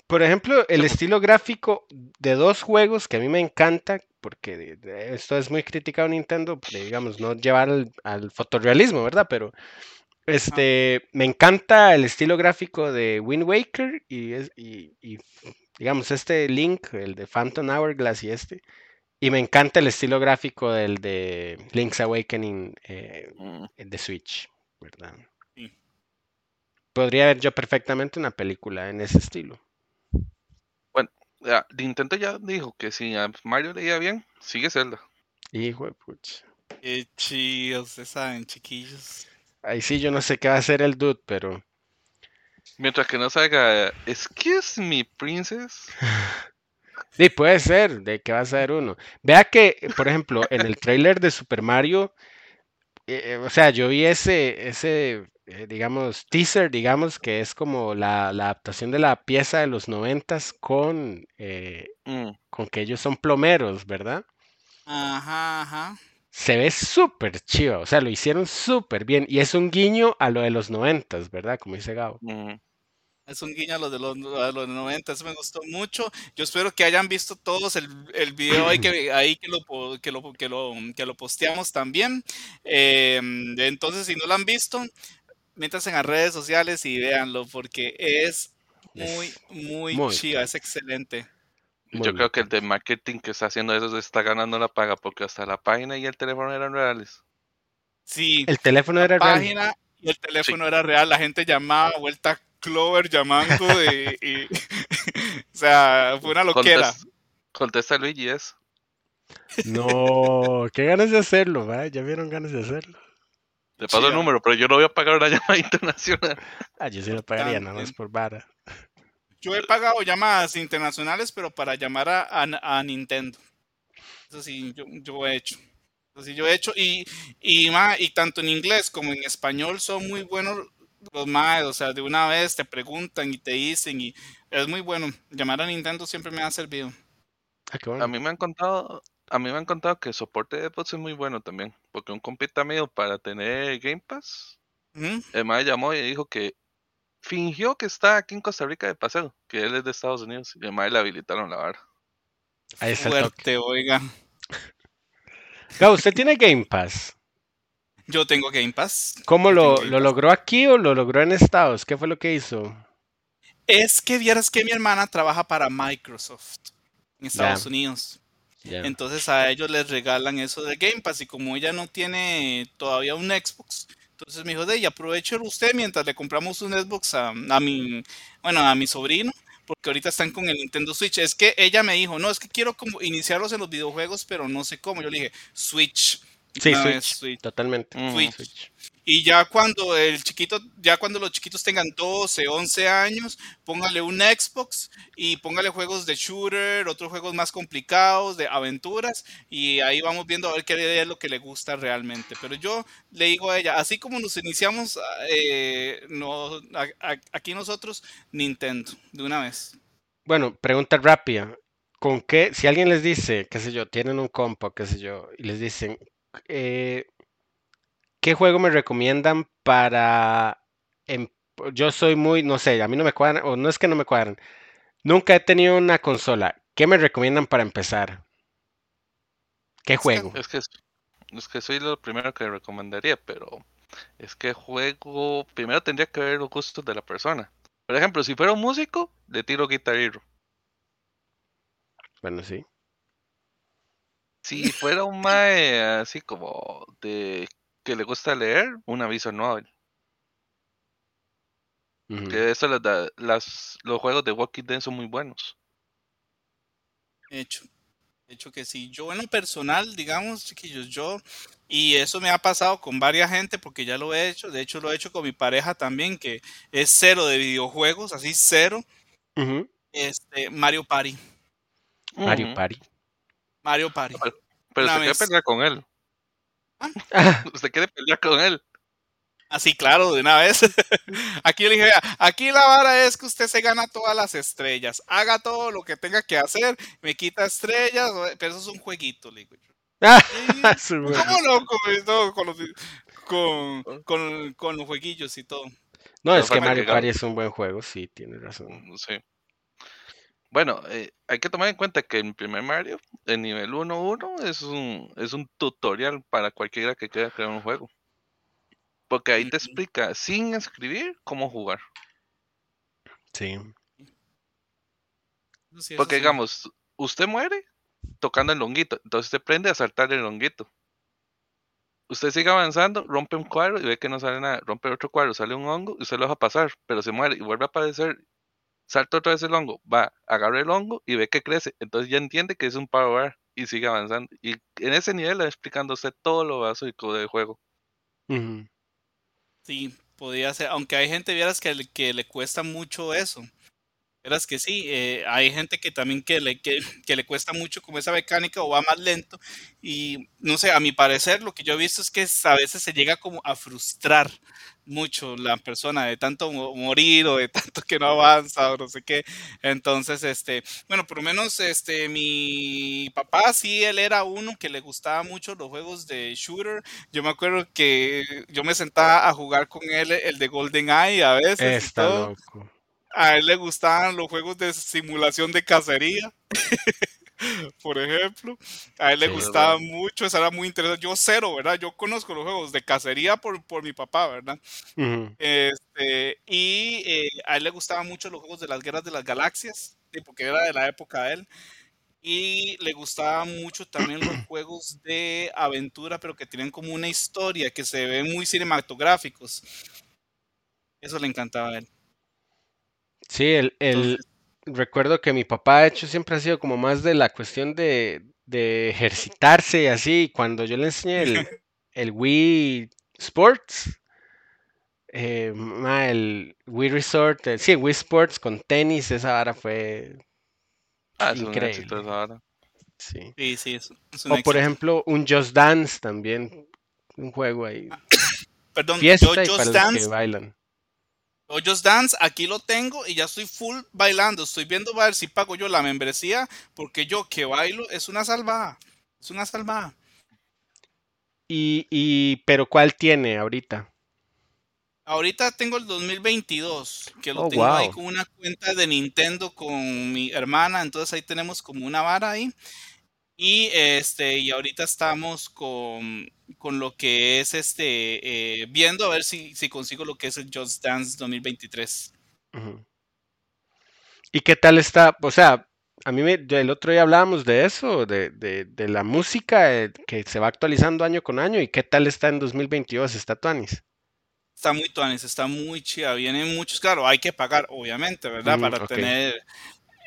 A: Por ejemplo, el estilo gráfico de dos juegos que a mí me encanta, porque esto es muy criticado Nintendo, digamos, no llevar al, fotorrealismo, ¿verdad? Pero este, me encanta el estilo gráfico de Wind Waker y, y, digamos, este Link, el de Phantom Hourglass y este. Y me encanta el estilo gráfico del de Link's Awakening eh, mm. de Switch, ¿verdad? Podría ver yo perfectamente una película en ese estilo.
C: Nintendo ya dijo que si a Mario le iba bien, sigue Zelda.
A: Hijo de pucha.
B: Qué chidos, se saben, chiquillos.
A: Ahí sí yo no sé qué va a hacer el dude, pero.
C: Mientras que no salga Excuse me, princess.
A: Sí, puede ser, de que va a ser uno. Vea que, por ejemplo, en el trailer de Super Mario, eh, eh, o sea, yo vi ese, ese eh, digamos, teaser, digamos, que es como la, adaptación de la pieza de los noventas con, eh, mm. con que ellos son plomeros, ¿verdad?
B: Ajá, ajá.
A: Se ve súper chido, o sea, lo hicieron súper bien y es un guiño a lo de los noventas, ¿verdad? Como dice Gabo. Mm.
B: Es un guiño a los de los, a los 90, eso me gustó mucho. Yo espero que hayan visto todos el, el video ahí que, ahí que, lo, que, lo, que, lo, que lo posteamos también. Eh, entonces, si no lo han visto, métanse en las redes sociales y véanlo porque es muy, muy
A: muy
B: chiva, es excelente.
A: Muy
C: Yo creo que el de marketing que está haciendo eso se está ganando la paga porque hasta la página y el teléfono eran reales.
B: Sí,
A: El teléfono
B: la
A: era real.
B: página y el
C: Sí.
B: teléfono era real, la gente llamaba, vuelta Clover llamando y, y- o sea, fue una loquera.
C: Contesta, contesta Luigi es.
A: No, qué ganas de hacerlo, ¿va? Ya vieron ganas de hacerlo.
C: Te paso el número, pero yo no voy a pagar una llamada internacional.
A: Ah, yo sí lo pagaría nada más por vara.
B: Yo he pagado llamadas internacionales, pero para llamar a, a- a Nintendo. Eso sí, yo, yo he hecho. Eso sí, yo he hecho. Y, y, ma, y tanto en inglés como en español son muy buenos los maes. O sea, de una vez te preguntan y te dicen. Y es muy bueno. Llamar a Nintendo siempre me ha servido.
A: Ah, qué
C: A mí me han contado, a mí me han contado que el soporte de Xbox es muy bueno también, porque un compita mío para tener Game Pass, el mae llamó y dijo que fingió que está aquí en Costa Rica de paseo, que él es de Estados Unidos, y el mae le habilitaron la vara.
A: Ahí está el toque.
B: Fuerte, oiga.
A: Gabo, ¿usted tiene Game Pass?
B: Yo tengo Game Pass.
A: ¿Cómo lo, lo logró aquí o lo logró en Estados? ¿Qué fue lo que hizo?
B: Es que vieras que mi hermana trabaja para Microsoft en Estados Unidos. Entonces a ellos les regalan eso de Game Pass y como ella no tiene todavía un Xbox, entonces me dijo, de ella, aproveche usted mientras le compramos un Xbox a, a mi, bueno, a mi sobrino, porque ahorita están con el Nintendo Switch. Es que ella me dijo, no, es que quiero como iniciarlos en los videojuegos, pero no sé cómo. Yo le dije, Switch.
A: Sí, Switch,
B: Switch.
A: totalmente.
B: Switch. Y ya cuando el chiquito, ya cuando los chiquitos tengan 12, 11 años, póngale un Xbox y póngale juegos de shooter, otros juegos más complicados, de aventuras, y ahí vamos viendo a ver qué es lo que le gusta realmente. Pero yo le digo a ella, así como nos iniciamos eh, no, a- a- aquí nosotros, Nintendo, de una vez.
A: Bueno, pregunta rápida. ¿Con qué, si alguien les dice, qué sé yo, tienen un compo, qué sé yo, y les dicen, eh, ¿qué juego me recomiendan para... em- yo soy muy, no sé, a mí no me cuadran, o no es que no me cuadran. Nunca he tenido una consola. ¿Qué me recomiendan para empezar? ¿Qué
B: Es que-
A: juego?
C: Es que, es es que soy lo primero que recomendaría, pero es que juego, primero tendría que ver los gustos de la persona. Por ejemplo, si fuera un músico, le tiro Guitar Hero.
A: Bueno, sí.
C: Si fuera un mae así como de que le gusta leer, un aviso Novel. Que eso da, las, los juegos de Walking Dead son muy buenos.
B: Hecho. Hecho que sí. Yo en lo personal, digamos, chiquillos, yo, y eso me ha pasado con varias gente porque ya lo he hecho, de hecho lo he hecho con mi pareja también, que es cero de videojuegos, así cero, este, Mario Party.
A: Mario. Party.
B: Mario Party.
C: Pero
B: Una
C: usted quiere pelear con él.
A: Ah,
C: Usted quiere pelear con él.
B: Así, claro, de una vez. Aquí le dije, "Vea, aquí la vara es que usted se gana todas las estrellas. Haga todo lo que tenga que hacer, me quita estrellas, pero eso es un jueguito, le digo
A: ah,
B: "Sí,
A: su
B: ¿Cómo no? Con, no, con los, con, con- con los jueguillos y todo.
A: No,
C: Pero
A: es que Mario Party es un buen juego, sí, tiene razón.
C: Sí. Bueno, eh, hay que tomar en cuenta que el primer Mario, el nivel 1.1, es un, es un tutorial para cualquiera que quiera crear un juego. Porque ahí te explica, sin escribir, cómo jugar.
A: Sí.
C: Porque digamos, usted muere tocando el longuito, entonces usted aprende a saltar el longuito. Usted sigue avanzando, rompe un cuadro y ve que no sale nada. Rompe otro cuadro, sale un hongo y usted lo deja pasar, pero se muere y vuelve a aparecer. Salta otra vez el hongo, va, agarra el hongo y ve que crece. Entonces ya entiende que es un power bar y sigue avanzando. Y en ese nivel va usted todo lo básico del juego.
B: Sí, podría ser, aunque hay gente, vieras, que, le- que le cuesta mucho eso. Verás que sí, eh, hay gente que también que le, que, que le cuesta mucho como esa mecánica o va más lento. Y no sé, a mi parecer lo que yo he visto es que a veces se llega como a frustrar mucho la persona de tanto mo- morir o de tanto que no avanza o no sé qué. Entonces, este, bueno, por lo menos este, mi papá sí, él era uno que le gustaba mucho los juegos de shooter. Yo me acuerdo que yo me sentaba a jugar con él el de GoldenEye a veces y
A: Está
B: todo.
A: loco.
B: A él le gustaban los juegos de simulación de cacería. por ejemplo. A él le
C: Sí,
B: gustaba
C: ¿verdad?
B: mucho, eso era muy interesante. Yo cero, ¿verdad? Yo conozco los juegos de cacería por, por mi papá, ¿verdad? Este, y eh, a él le gustaban mucho los juegos de las guerras de las galaxias, sí, porque era de la época de él. Y le gustaban mucho también los juegos de aventura, pero que tienen como una historia, que se ven muy cinematográficos. Eso le encantaba a él.
A: Sí, el, el-
B: Entonces,
A: recuerdo que mi papá, de hecho, siempre ha sido como más de la cuestión de, de ejercitarse y así. y Cuando yo le enseñé el, el Wii Sports, eh, el Wii Resort, eh, sí, el Wii Sports con tenis, esa vara fue
C: Ah, es un éxito
A: increíble. Sí.
B: sí, sí, es, es un
A: O por ejemplo, un Just Dance también, un juego ahí.
B: Perdón, yo
A: Fiesta y
B: Just
A: para los que
B: Dance
A: bailan.
B: Yo Just Dance, aquí lo tengo y ya estoy full bailando. Estoy viendo a ver si pago yo la membresía, porque yo que bailo es una salvada. Es una salvada.
A: Y, y, pero ¿cuál tiene ahorita?
B: Ahorita tengo el 2022, que lo
A: Oh,
B: tengo ahí con una cuenta de Nintendo con mi hermana, entonces ahí tenemos como una vara ahí. Y este, y ahorita estamos con, con lo que es este, eh, viendo a ver si, si consigo lo que es el Just Dance 2023.
A: Ujú. ¿Y qué tal está? O sea, a mí me, el otro día hablábamos de eso, de, de, de la música eh, que se va actualizando año con año. ¿Y qué tal está en 2022? ¿Está Tuanis?
B: Está muy tuanis, está muy chida. Vienen muchos, claro, hay que pagar, obviamente, ¿verdad?
A: Mm,
B: Para tener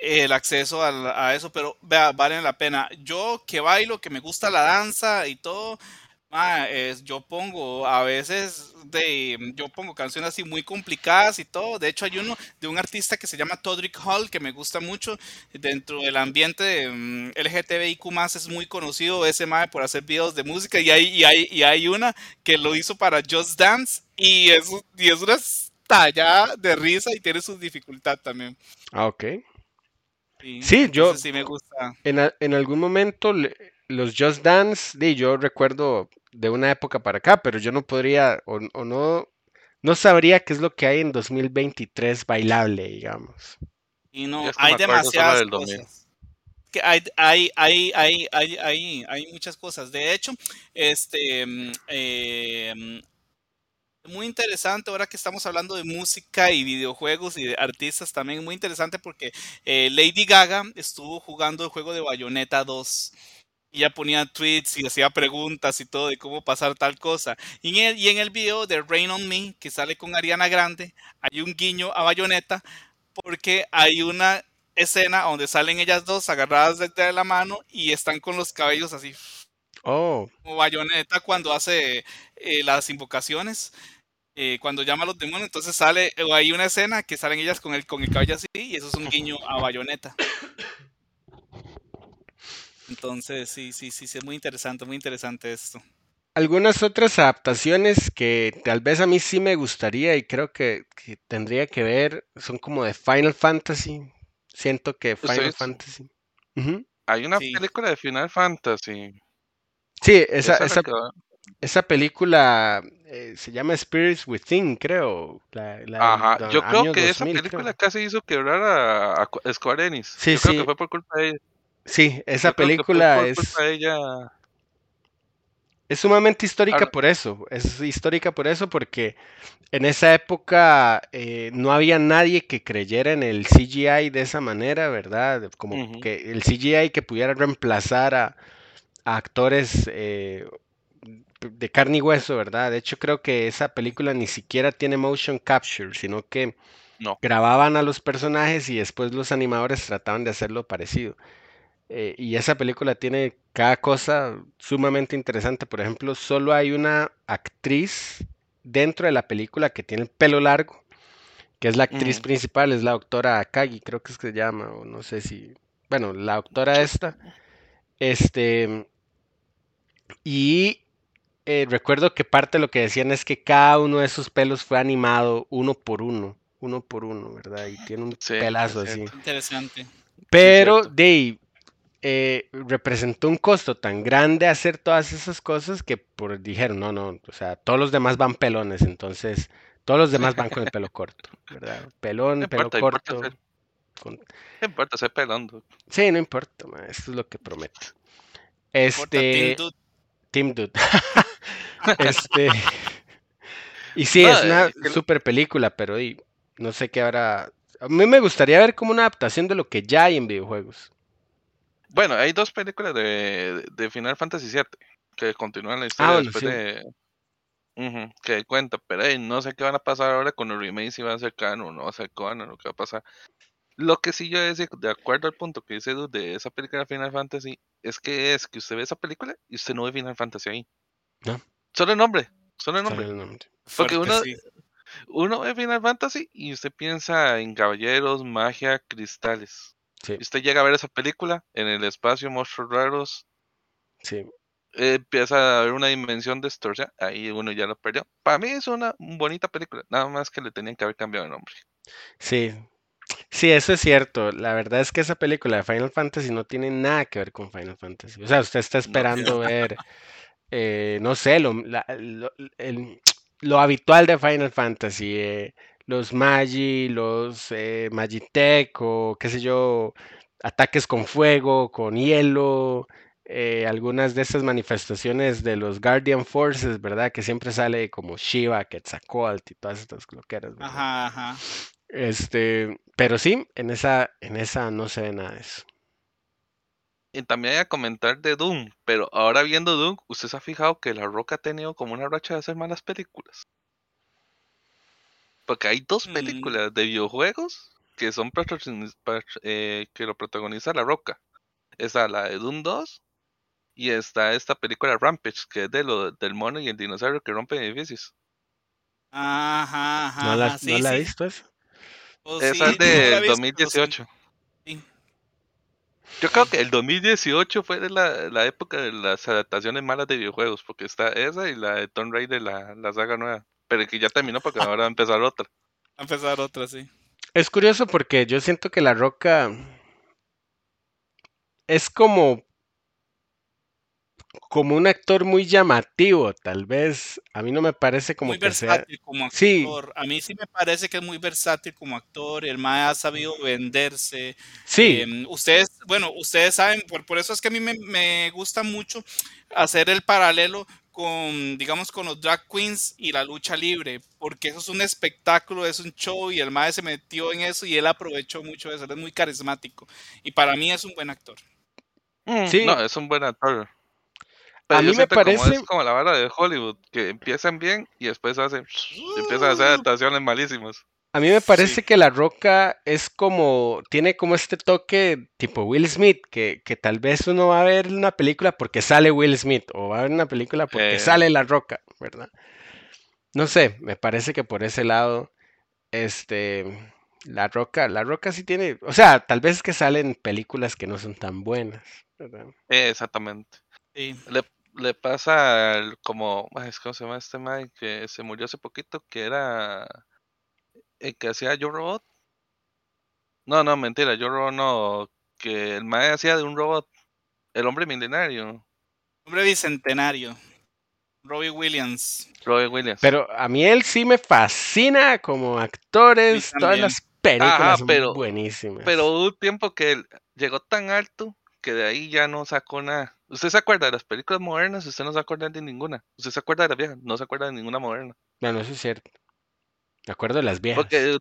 B: el acceso a, eso, pero vea, valen la pena. Yo que bailo, que me gusta la danza y todo, es- yo pongo a veces de, yo pongo canciones así muy complicadas y todo. De hecho, hay uno de un artista que se llama Todrick Hall que me gusta mucho dentro del ambiente de, mm, LGTBIQ es muy conocido ese mae por hacer videos de música y hay, y hay, y hay una que lo hizo para Just Dance y es, y es una talla de risa y tiene su dificultad también.
A: Ah, ok.
B: Sí,
A: Sí, yo
B: sí me gusta.
A: en, a- en algún momento los Just Dance, di, yo recuerdo de una época para acá, pero yo no podría o, o no, no sabría qué es lo que hay en 2023 bailable, digamos.
B: Y no,
C: es que
B: hay demasiadas
C: del 2000.
B: cosas. Que hay, hay, hay, hay, hay, hay, hay muchas cosas. De hecho, este, mm, eh, muy interesante ahora que estamos hablando de música y videojuegos y de artistas también, muy interesante porque eh, Lady Gaga estuvo jugando el juego de Bayonetta 2. Y ella ponía tweets y hacía preguntas y todo de cómo pasar tal cosa. Y en el, y en el video de Rain on Me, que sale con Ariana Grande, hay un guiño a Bayonetta porque hay una escena donde salen ellas dos agarradas de, la mano y están con los cabellos así,
A: Oh,
B: como Bayonetta cuando hace eh, las invocaciones, eh, cuando llama a los demonios, entonces sale, o hay una escena que salen ellas con el, con el cabello así y eso es un guiño a Bayonetta. Entonces, sí, sí, sí, sí, es muy interesante, muy interesante esto.
A: algunas otras adaptaciones que tal vez a mí sí me gustaría y creo que, que tendría que ver son como de Final Fantasy. Siento que Final
C: ¿Ustedes?
A: Fantasy.
C: Hay una
B: Sí.
C: película de Final Fantasy.
A: Sí, esa,
C: Esa
A: esa película eh, se llama Spirits Within, creo. La, la
C: Ajá, yo creo que esa
A: 2000,
C: película
A: creo.
C: casi hizo quebrar a, a Square Enix.
A: Sí,
C: yo creo
A: sí.
C: que fue por culpa de ella.
A: Sí, esa
C: Yo
A: película
C: por
A: es,
C: culpa de ella.
A: es sumamente histórica por eso. Es histórica por eso porque en esa época eh, no había nadie que creyera en el CGI de esa manera, ¿verdad? Como que el CGI que pudiera reemplazar a, a actores eh, de carne y hueso, ¿verdad? De hecho, creo que esa película ni siquiera tiene motion capture, sino que
C: no.
A: grababan a los personajes y después los animadores trataban de hacerlo parecido. Eh, y esa película tiene cada cosa sumamente interesante. Por ejemplo, solo hay una actriz dentro de la película que tiene el pelo largo, que es la actriz principal, es la doctora Akagi, creo que es que se llama, o no sé si, bueno, la doctora esta, este, y eh, recuerdo que parte de lo que decían es que cada uno de esos pelos fue animado uno por uno, uno por uno, ¿verdad? Y tiene un
C: Sí,
A: pelazo así.
B: Interesante.
A: Pero de eh, representó un costo tan grande hacer todas esas cosas que por, dijeron, no, no, o sea, todos los demás van pelones, entonces Todos los demás van con el pelo corto, ¿verdad? Pelón,
C: No
A: pelo
C: importa, importa
A: corto.
C: ser-
A: con-
C: No importa, ser dude.
A: Sí, no importa, esto es lo que prometo.
B: Importa,
A: Este,
B: Team Dude.
A: Team Dude. este. Y sí,
C: No,
A: es una
C: eh,
A: super película, pero y, no sé qué habrá. A mí me gustaría ver como una adaptación de lo que ya hay en videojuegos.
C: Bueno, hay dos películas de, de Final Fantasy VII que continúan la historia
A: Ah, bueno,
C: después
A: sí.
C: de. Que cuenta, pero eh, no sé qué van a pasar ahora con los remakes, si van a ser canon o no va a ser canon, lo que va a pasar. Lo que sí yo decir, de acuerdo al punto que dice Dude de esa película de Final Fantasy, es que es que usted ve esa película y usted no ve Final Fantasy ahí.
A: No.
C: Solo el nombre, solo el nombre.
A: el nombre.
C: Porque
B: Fuerte,
C: uno-
B: sí.
C: Uno ve Final Fantasy y usted piensa en caballeros, magia, cristales.
A: Sí,
C: Y usted llega a ver esa película en el espacio, monstruos raros,
A: sí.
C: eh, empieza a haber una dimensión distorsionada, ahí uno ya lo perdió. Para mí es una bonita película, nada más que le tenían que haber cambiado el nombre.
A: Sí. Sí, eso es cierto. La verdad es que esa película de Final Fantasy no tiene nada que ver con Final Fantasy. O sea, usted está esperando ver, eh, no sé, lo, la- lo- el- lo habitual de Final Fantasy. eh, los Magi, los eh, Magitech o qué sé yo, ataques con fuego, con hielo. eh, algunas de estas manifestaciones de los Guardian Forces, ¿verdad? Que siempre sale como Shiva, Quetzalcoatl y todas estas loqueras, ¿verdad?
B: Ajá, ajá.
A: Este, pero sí, en esa, en esa no se ve nada de eso.
C: Y también hay a comentar de Doom, pero ahora viendo Doom, ¿usted se ha fijado que La Roca ha tenido como una racha de hacer malas películas? Porque hay dos
B: Mm.
C: películas de videojuegos que son eh, que lo protagoniza La Roca. Está la de Doom 2 y está esta película Rampage, que es de lo, del mono y el dinosaurio que rompen edificios.
B: Ajá, ajá.
A: ¿No la, no
B: sí,
A: la he
B: sí.
A: visto esa?
B: Oh,
C: Esa
B: sí,
C: es
B: yo no la visto, pero sí.
C: 2018.
B: Sí.
C: Yo creo que el 2018 fue de la, la época de las adaptaciones malas de videojuegos, porque está esa y la de Tomb Raider, la, la saga nueva. Pero que ya terminó porque ahora va a empezar otra.
B: A empezar otra, sí.
A: Es curioso porque yo siento que La Roca es como como un actor muy llamativo, tal vez. A mí no me parece como
B: muy
A: que sea.
B: versátil como actor.
A: Sí.
B: A mí sí me parece que es muy versátil como actor. El mae ha sabido venderse.
A: Sí,
B: Em, ustedes, bueno, ustedes saben, por, por eso es que a mí me, me gusta mucho hacer el paralelo con, digamos, con los drag queens y la lucha libre, porque eso es un espectáculo, es un show y el mae se metió en eso y él aprovechó mucho de eso, él es muy carismático y para mí es un buen actor.
C: Mm,
A: Sí.
C: No, es un buen actor.
A: A mí me
C: siento como
A: parece-
C: es como la vara de Hollywood, que empiezan bien y después hacen, empiezan a hacer adaptaciones malísimas.
A: a mí me parece
B: Sí.
A: que La Roca es como, tiene como este toque tipo Will Smith, que, que tal vez uno va a ver una película porque sale Will Smith, o va a ver una película porque
C: Eh.
A: sale La Roca, ¿verdad? No sé, me parece que por ese lado, este, La Roca, La Roca sí tiene, o sea, tal vez es que salen películas que no son tan buenas, ¿verdad?
C: Eh, exactamente.
B: Sí.
C: Le, le pasa al- como, ¿cómo se llama este Mike que se murió hace poquito? Que era el que hacía Yo Robot. No, no, mentira, Yo Robot no. Que el Mae hacía de un robot. El hombre milenario.
B: Hombre bicentenario, Robbie Williams.
C: Robbie Williams.
A: Pero a mí él sí me fascina como actores, todas las películas
C: Ajá,
A: son
C: pero-
A: buenísimas.
C: Pero hubo un tiempo que él llegó tan alto que de ahí ya no sacó nada. ¿Usted se acuerda de las películas modernas? Usted no se acuerda de ninguna. ¿Usted se acuerda de las viejas? No se acuerda de ninguna moderna.
A: Bueno, eso es cierto. Me acuerdo de las viejas.
C: Porque,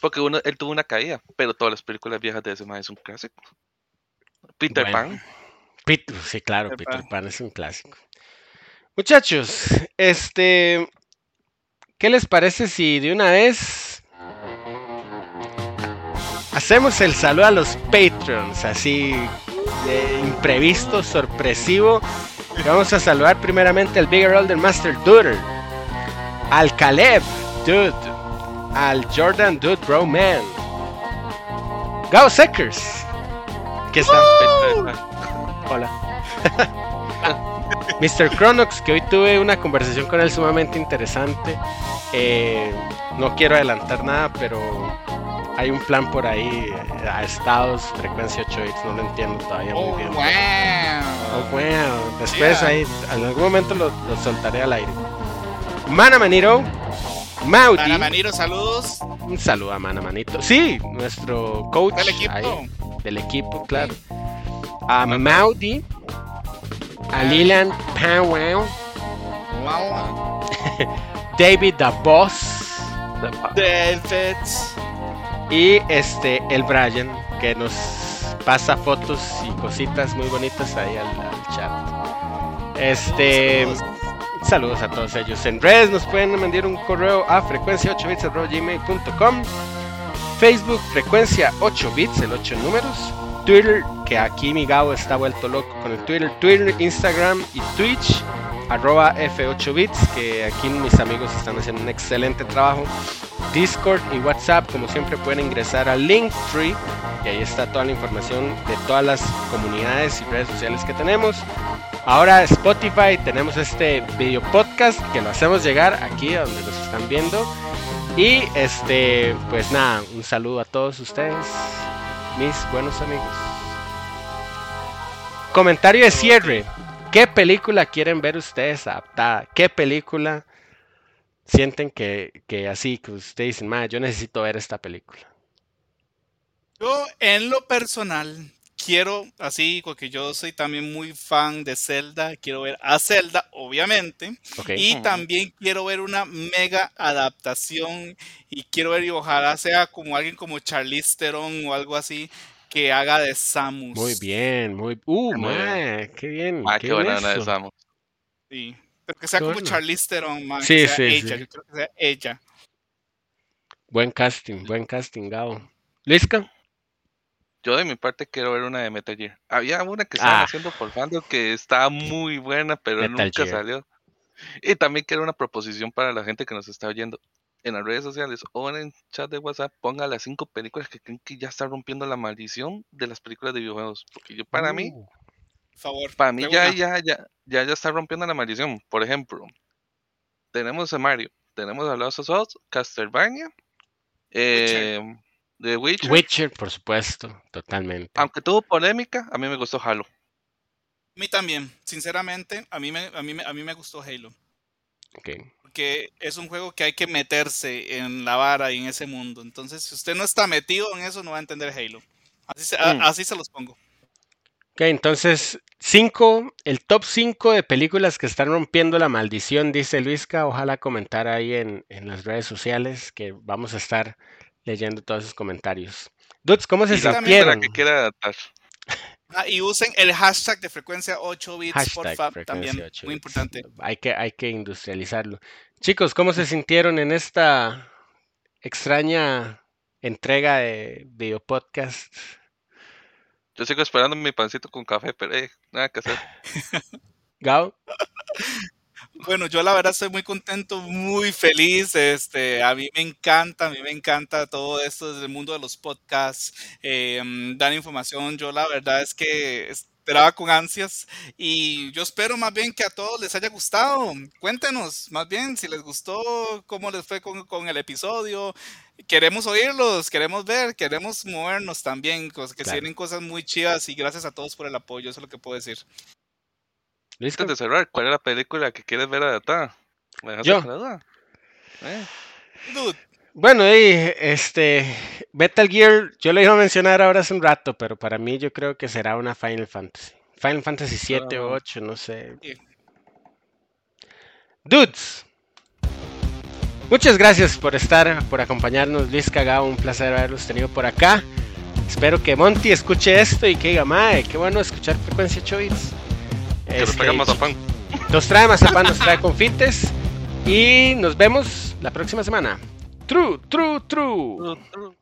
C: porque uno, él tuvo una caída, pero todas las películas viejas de ese mae es un clásico. Peter
A: Bueno.
C: Pan.
A: Pit- sí, claro,
B: Peter
A: Peter
B: Pan.
A: Pan es un clásico. Muchachos, este, ¿qué les parece si de una vez hacemos el saludo a los Patreons, así imprevisto, sorpresivo? Y vamos a saludar primeramente al Bigger Older Master Duder, al Caleb Dude, al Jordan Dude Bro Man, Gao Seckers, que está. Hola. Mr. Cronox, que hoy tuve una conversación con él sumamente interesante. Eh, no quiero adelantar nada, pero hay un plan por ahí eh, a estados, frecuencia 8 bits, no lo entiendo todavía
B: Oh,
A: muy bien.
B: wow.
A: Oh, wow. Después
B: Yeah.
A: ahí, en algún momento lo, lo soltaré al aire. Mana Maniro, Maudi.
B: Manamaniro, saludos.
A: Un saludo a Manamanito. Sí, nuestro coach
B: Del equipo.
A: ahí, del equipo, claro. A Maudi. A Lilian Powell. David the Boss.
B: Delfets.
A: Y este, el Brian, que nos pasa fotos y cositas muy bonitas ahí al, al chat. Este. Saludos a todos ellos. En redes nos pueden mandar un correo a frecuencia8bits.gmail.com Facebook frecuencia 8 bits, el 8 números. Twitter, que aquí mi Gabo está vuelto loco con el Twitter. Twitter, Instagram y Twitch. Arroba F8 bits, que aquí mis amigos están haciendo un excelente trabajo. Discord y WhatsApp, como siempre pueden ingresar al Linktree y ahí está toda la información de todas las comunidades y redes sociales que tenemos. Ahora Spotify tenemos este video podcast que lo hacemos llegar aquí a donde nos están viendo. Y este, pues nada, un saludo a todos ustedes, mis buenos amigos. Comentario de cierre. ¿Qué película quieren ver ustedes adaptada? ¿Qué película sienten que, que así, que ustedes dicen, "Ma, yo necesito ver esta película?
B: Yo, en lo personal, quiero, así, porque yo soy también muy fan de Zelda, quiero ver a Zelda, obviamente, y también quiero ver una mega adaptación, y quiero ver, y ojalá sea como alguien como Charlize Theron o algo así, que haga de Samus.
A: Muy bien, muy. Uh,
C: Muy
A: ma, qué bien.
C: Ah,
A: qué
C: qué buena de. Samus.
B: Sí. Pero que sea como
A: bueno.
B: Charlize Theron,
A: Sí,
B: que sea
A: sí,
B: ella,
A: sí.
B: yo creo que sea ella.
A: Buen casting, buen casting, Gabo. ¿Lisca?
C: Yo de mi parte quiero ver una de Metal Gear. Había una que estaban
A: Ah.
C: haciendo por fandom que estaba muy buena, pero
A: Metal
C: nunca
A: Gear.
C: salió. Y también quiero una proposición para la gente que nos está oyendo. En las redes sociales o en el chat de WhatsApp, ponga las cinco películas que creen que ya está rompiendo la maldición de las películas de videojuegos. Porque yo, para mí,
A: Uh,
B: favor.
C: para mí ya, ya, ya, ya, ya está rompiendo la maldición. Por ejemplo, tenemos a Mario, tenemos a Lost of Us, Castlevania, eh, The Witcher.
A: Witcher, por supuesto, totalmente.
C: Aunque tuvo polémica, a mí me gustó Halo.
B: A mí también, sinceramente, a mí me, a mí me, a mí me gustó Halo.
A: Ok.
B: Porque es un juego que hay que meterse en la vara y en ese mundo. Entonces, si usted no está metido en eso, no va a entender Halo. Así se, a-
C: Mm.
B: así se los pongo.
A: Ok, entonces, cinco, el top 5 de películas que están rompiendo la maldición, dice Luisca. Ojalá comentar ahí en, en las redes sociales que vamos a estar leyendo todos esos comentarios. Dudes, ¿cómo se sintieron?
C: que quiera adaptar.
B: Ah, y usen el hashtag de frecuencia 8 bits,
A: Hashtag
B: porfa,
A: frecuencia
B: también.
A: 8
B: Muy
A: bits.
B: importante.
A: Hay que, hay que industrializarlo. Chicos, ¿cómo se sintieron en esta extraña entrega de video podcast?
C: Yo sigo esperando mi pancito con café, pero eh, nada que hacer.
A: Gao,
B: Bueno, yo la verdad estoy muy contento, muy feliz. Este, a mí me encanta, a mí me encanta todo esto desde el mundo de los podcasts, eh, dar información. Yo la verdad es que esperaba con ansias y yo espero más bien que a todos les haya gustado. Cuéntenos más bien si les gustó, cómo les fue con, con el episodio. Queremos oírlos, queremos ver, queremos movernos también, que se
A: Claro.
B: vienen cosas muy chidas y gracias a todos por el apoyo, eso es lo que puedo decir.
C: Antes de cerrar, ¿cuál es la película que quieres ver? ¿Me dejaste
A: Yo.
C: con la duda? Eh,
A: Bueno, y este Metal Gear, yo lo iba a mencionar ahora hace un rato, pero para mí yo creo que será una Final Fantasy. Final Fantasy 7 o
C: Ah.
A: 8, no sé. Dudes. Muchas gracias por estar, por acompañarnos, Luis Cagao, un placer haberlos tenido por acá. Espero que Monty escuche esto y que diga, mae, qué bueno escuchar frecuencia 8 bits".
C: Que nos
A: Este,
C: traigan mazapán.
A: nos trae mazapán, nos trae confites y nos vemos la próxima semana. True, true, true.
C: Uh, uh.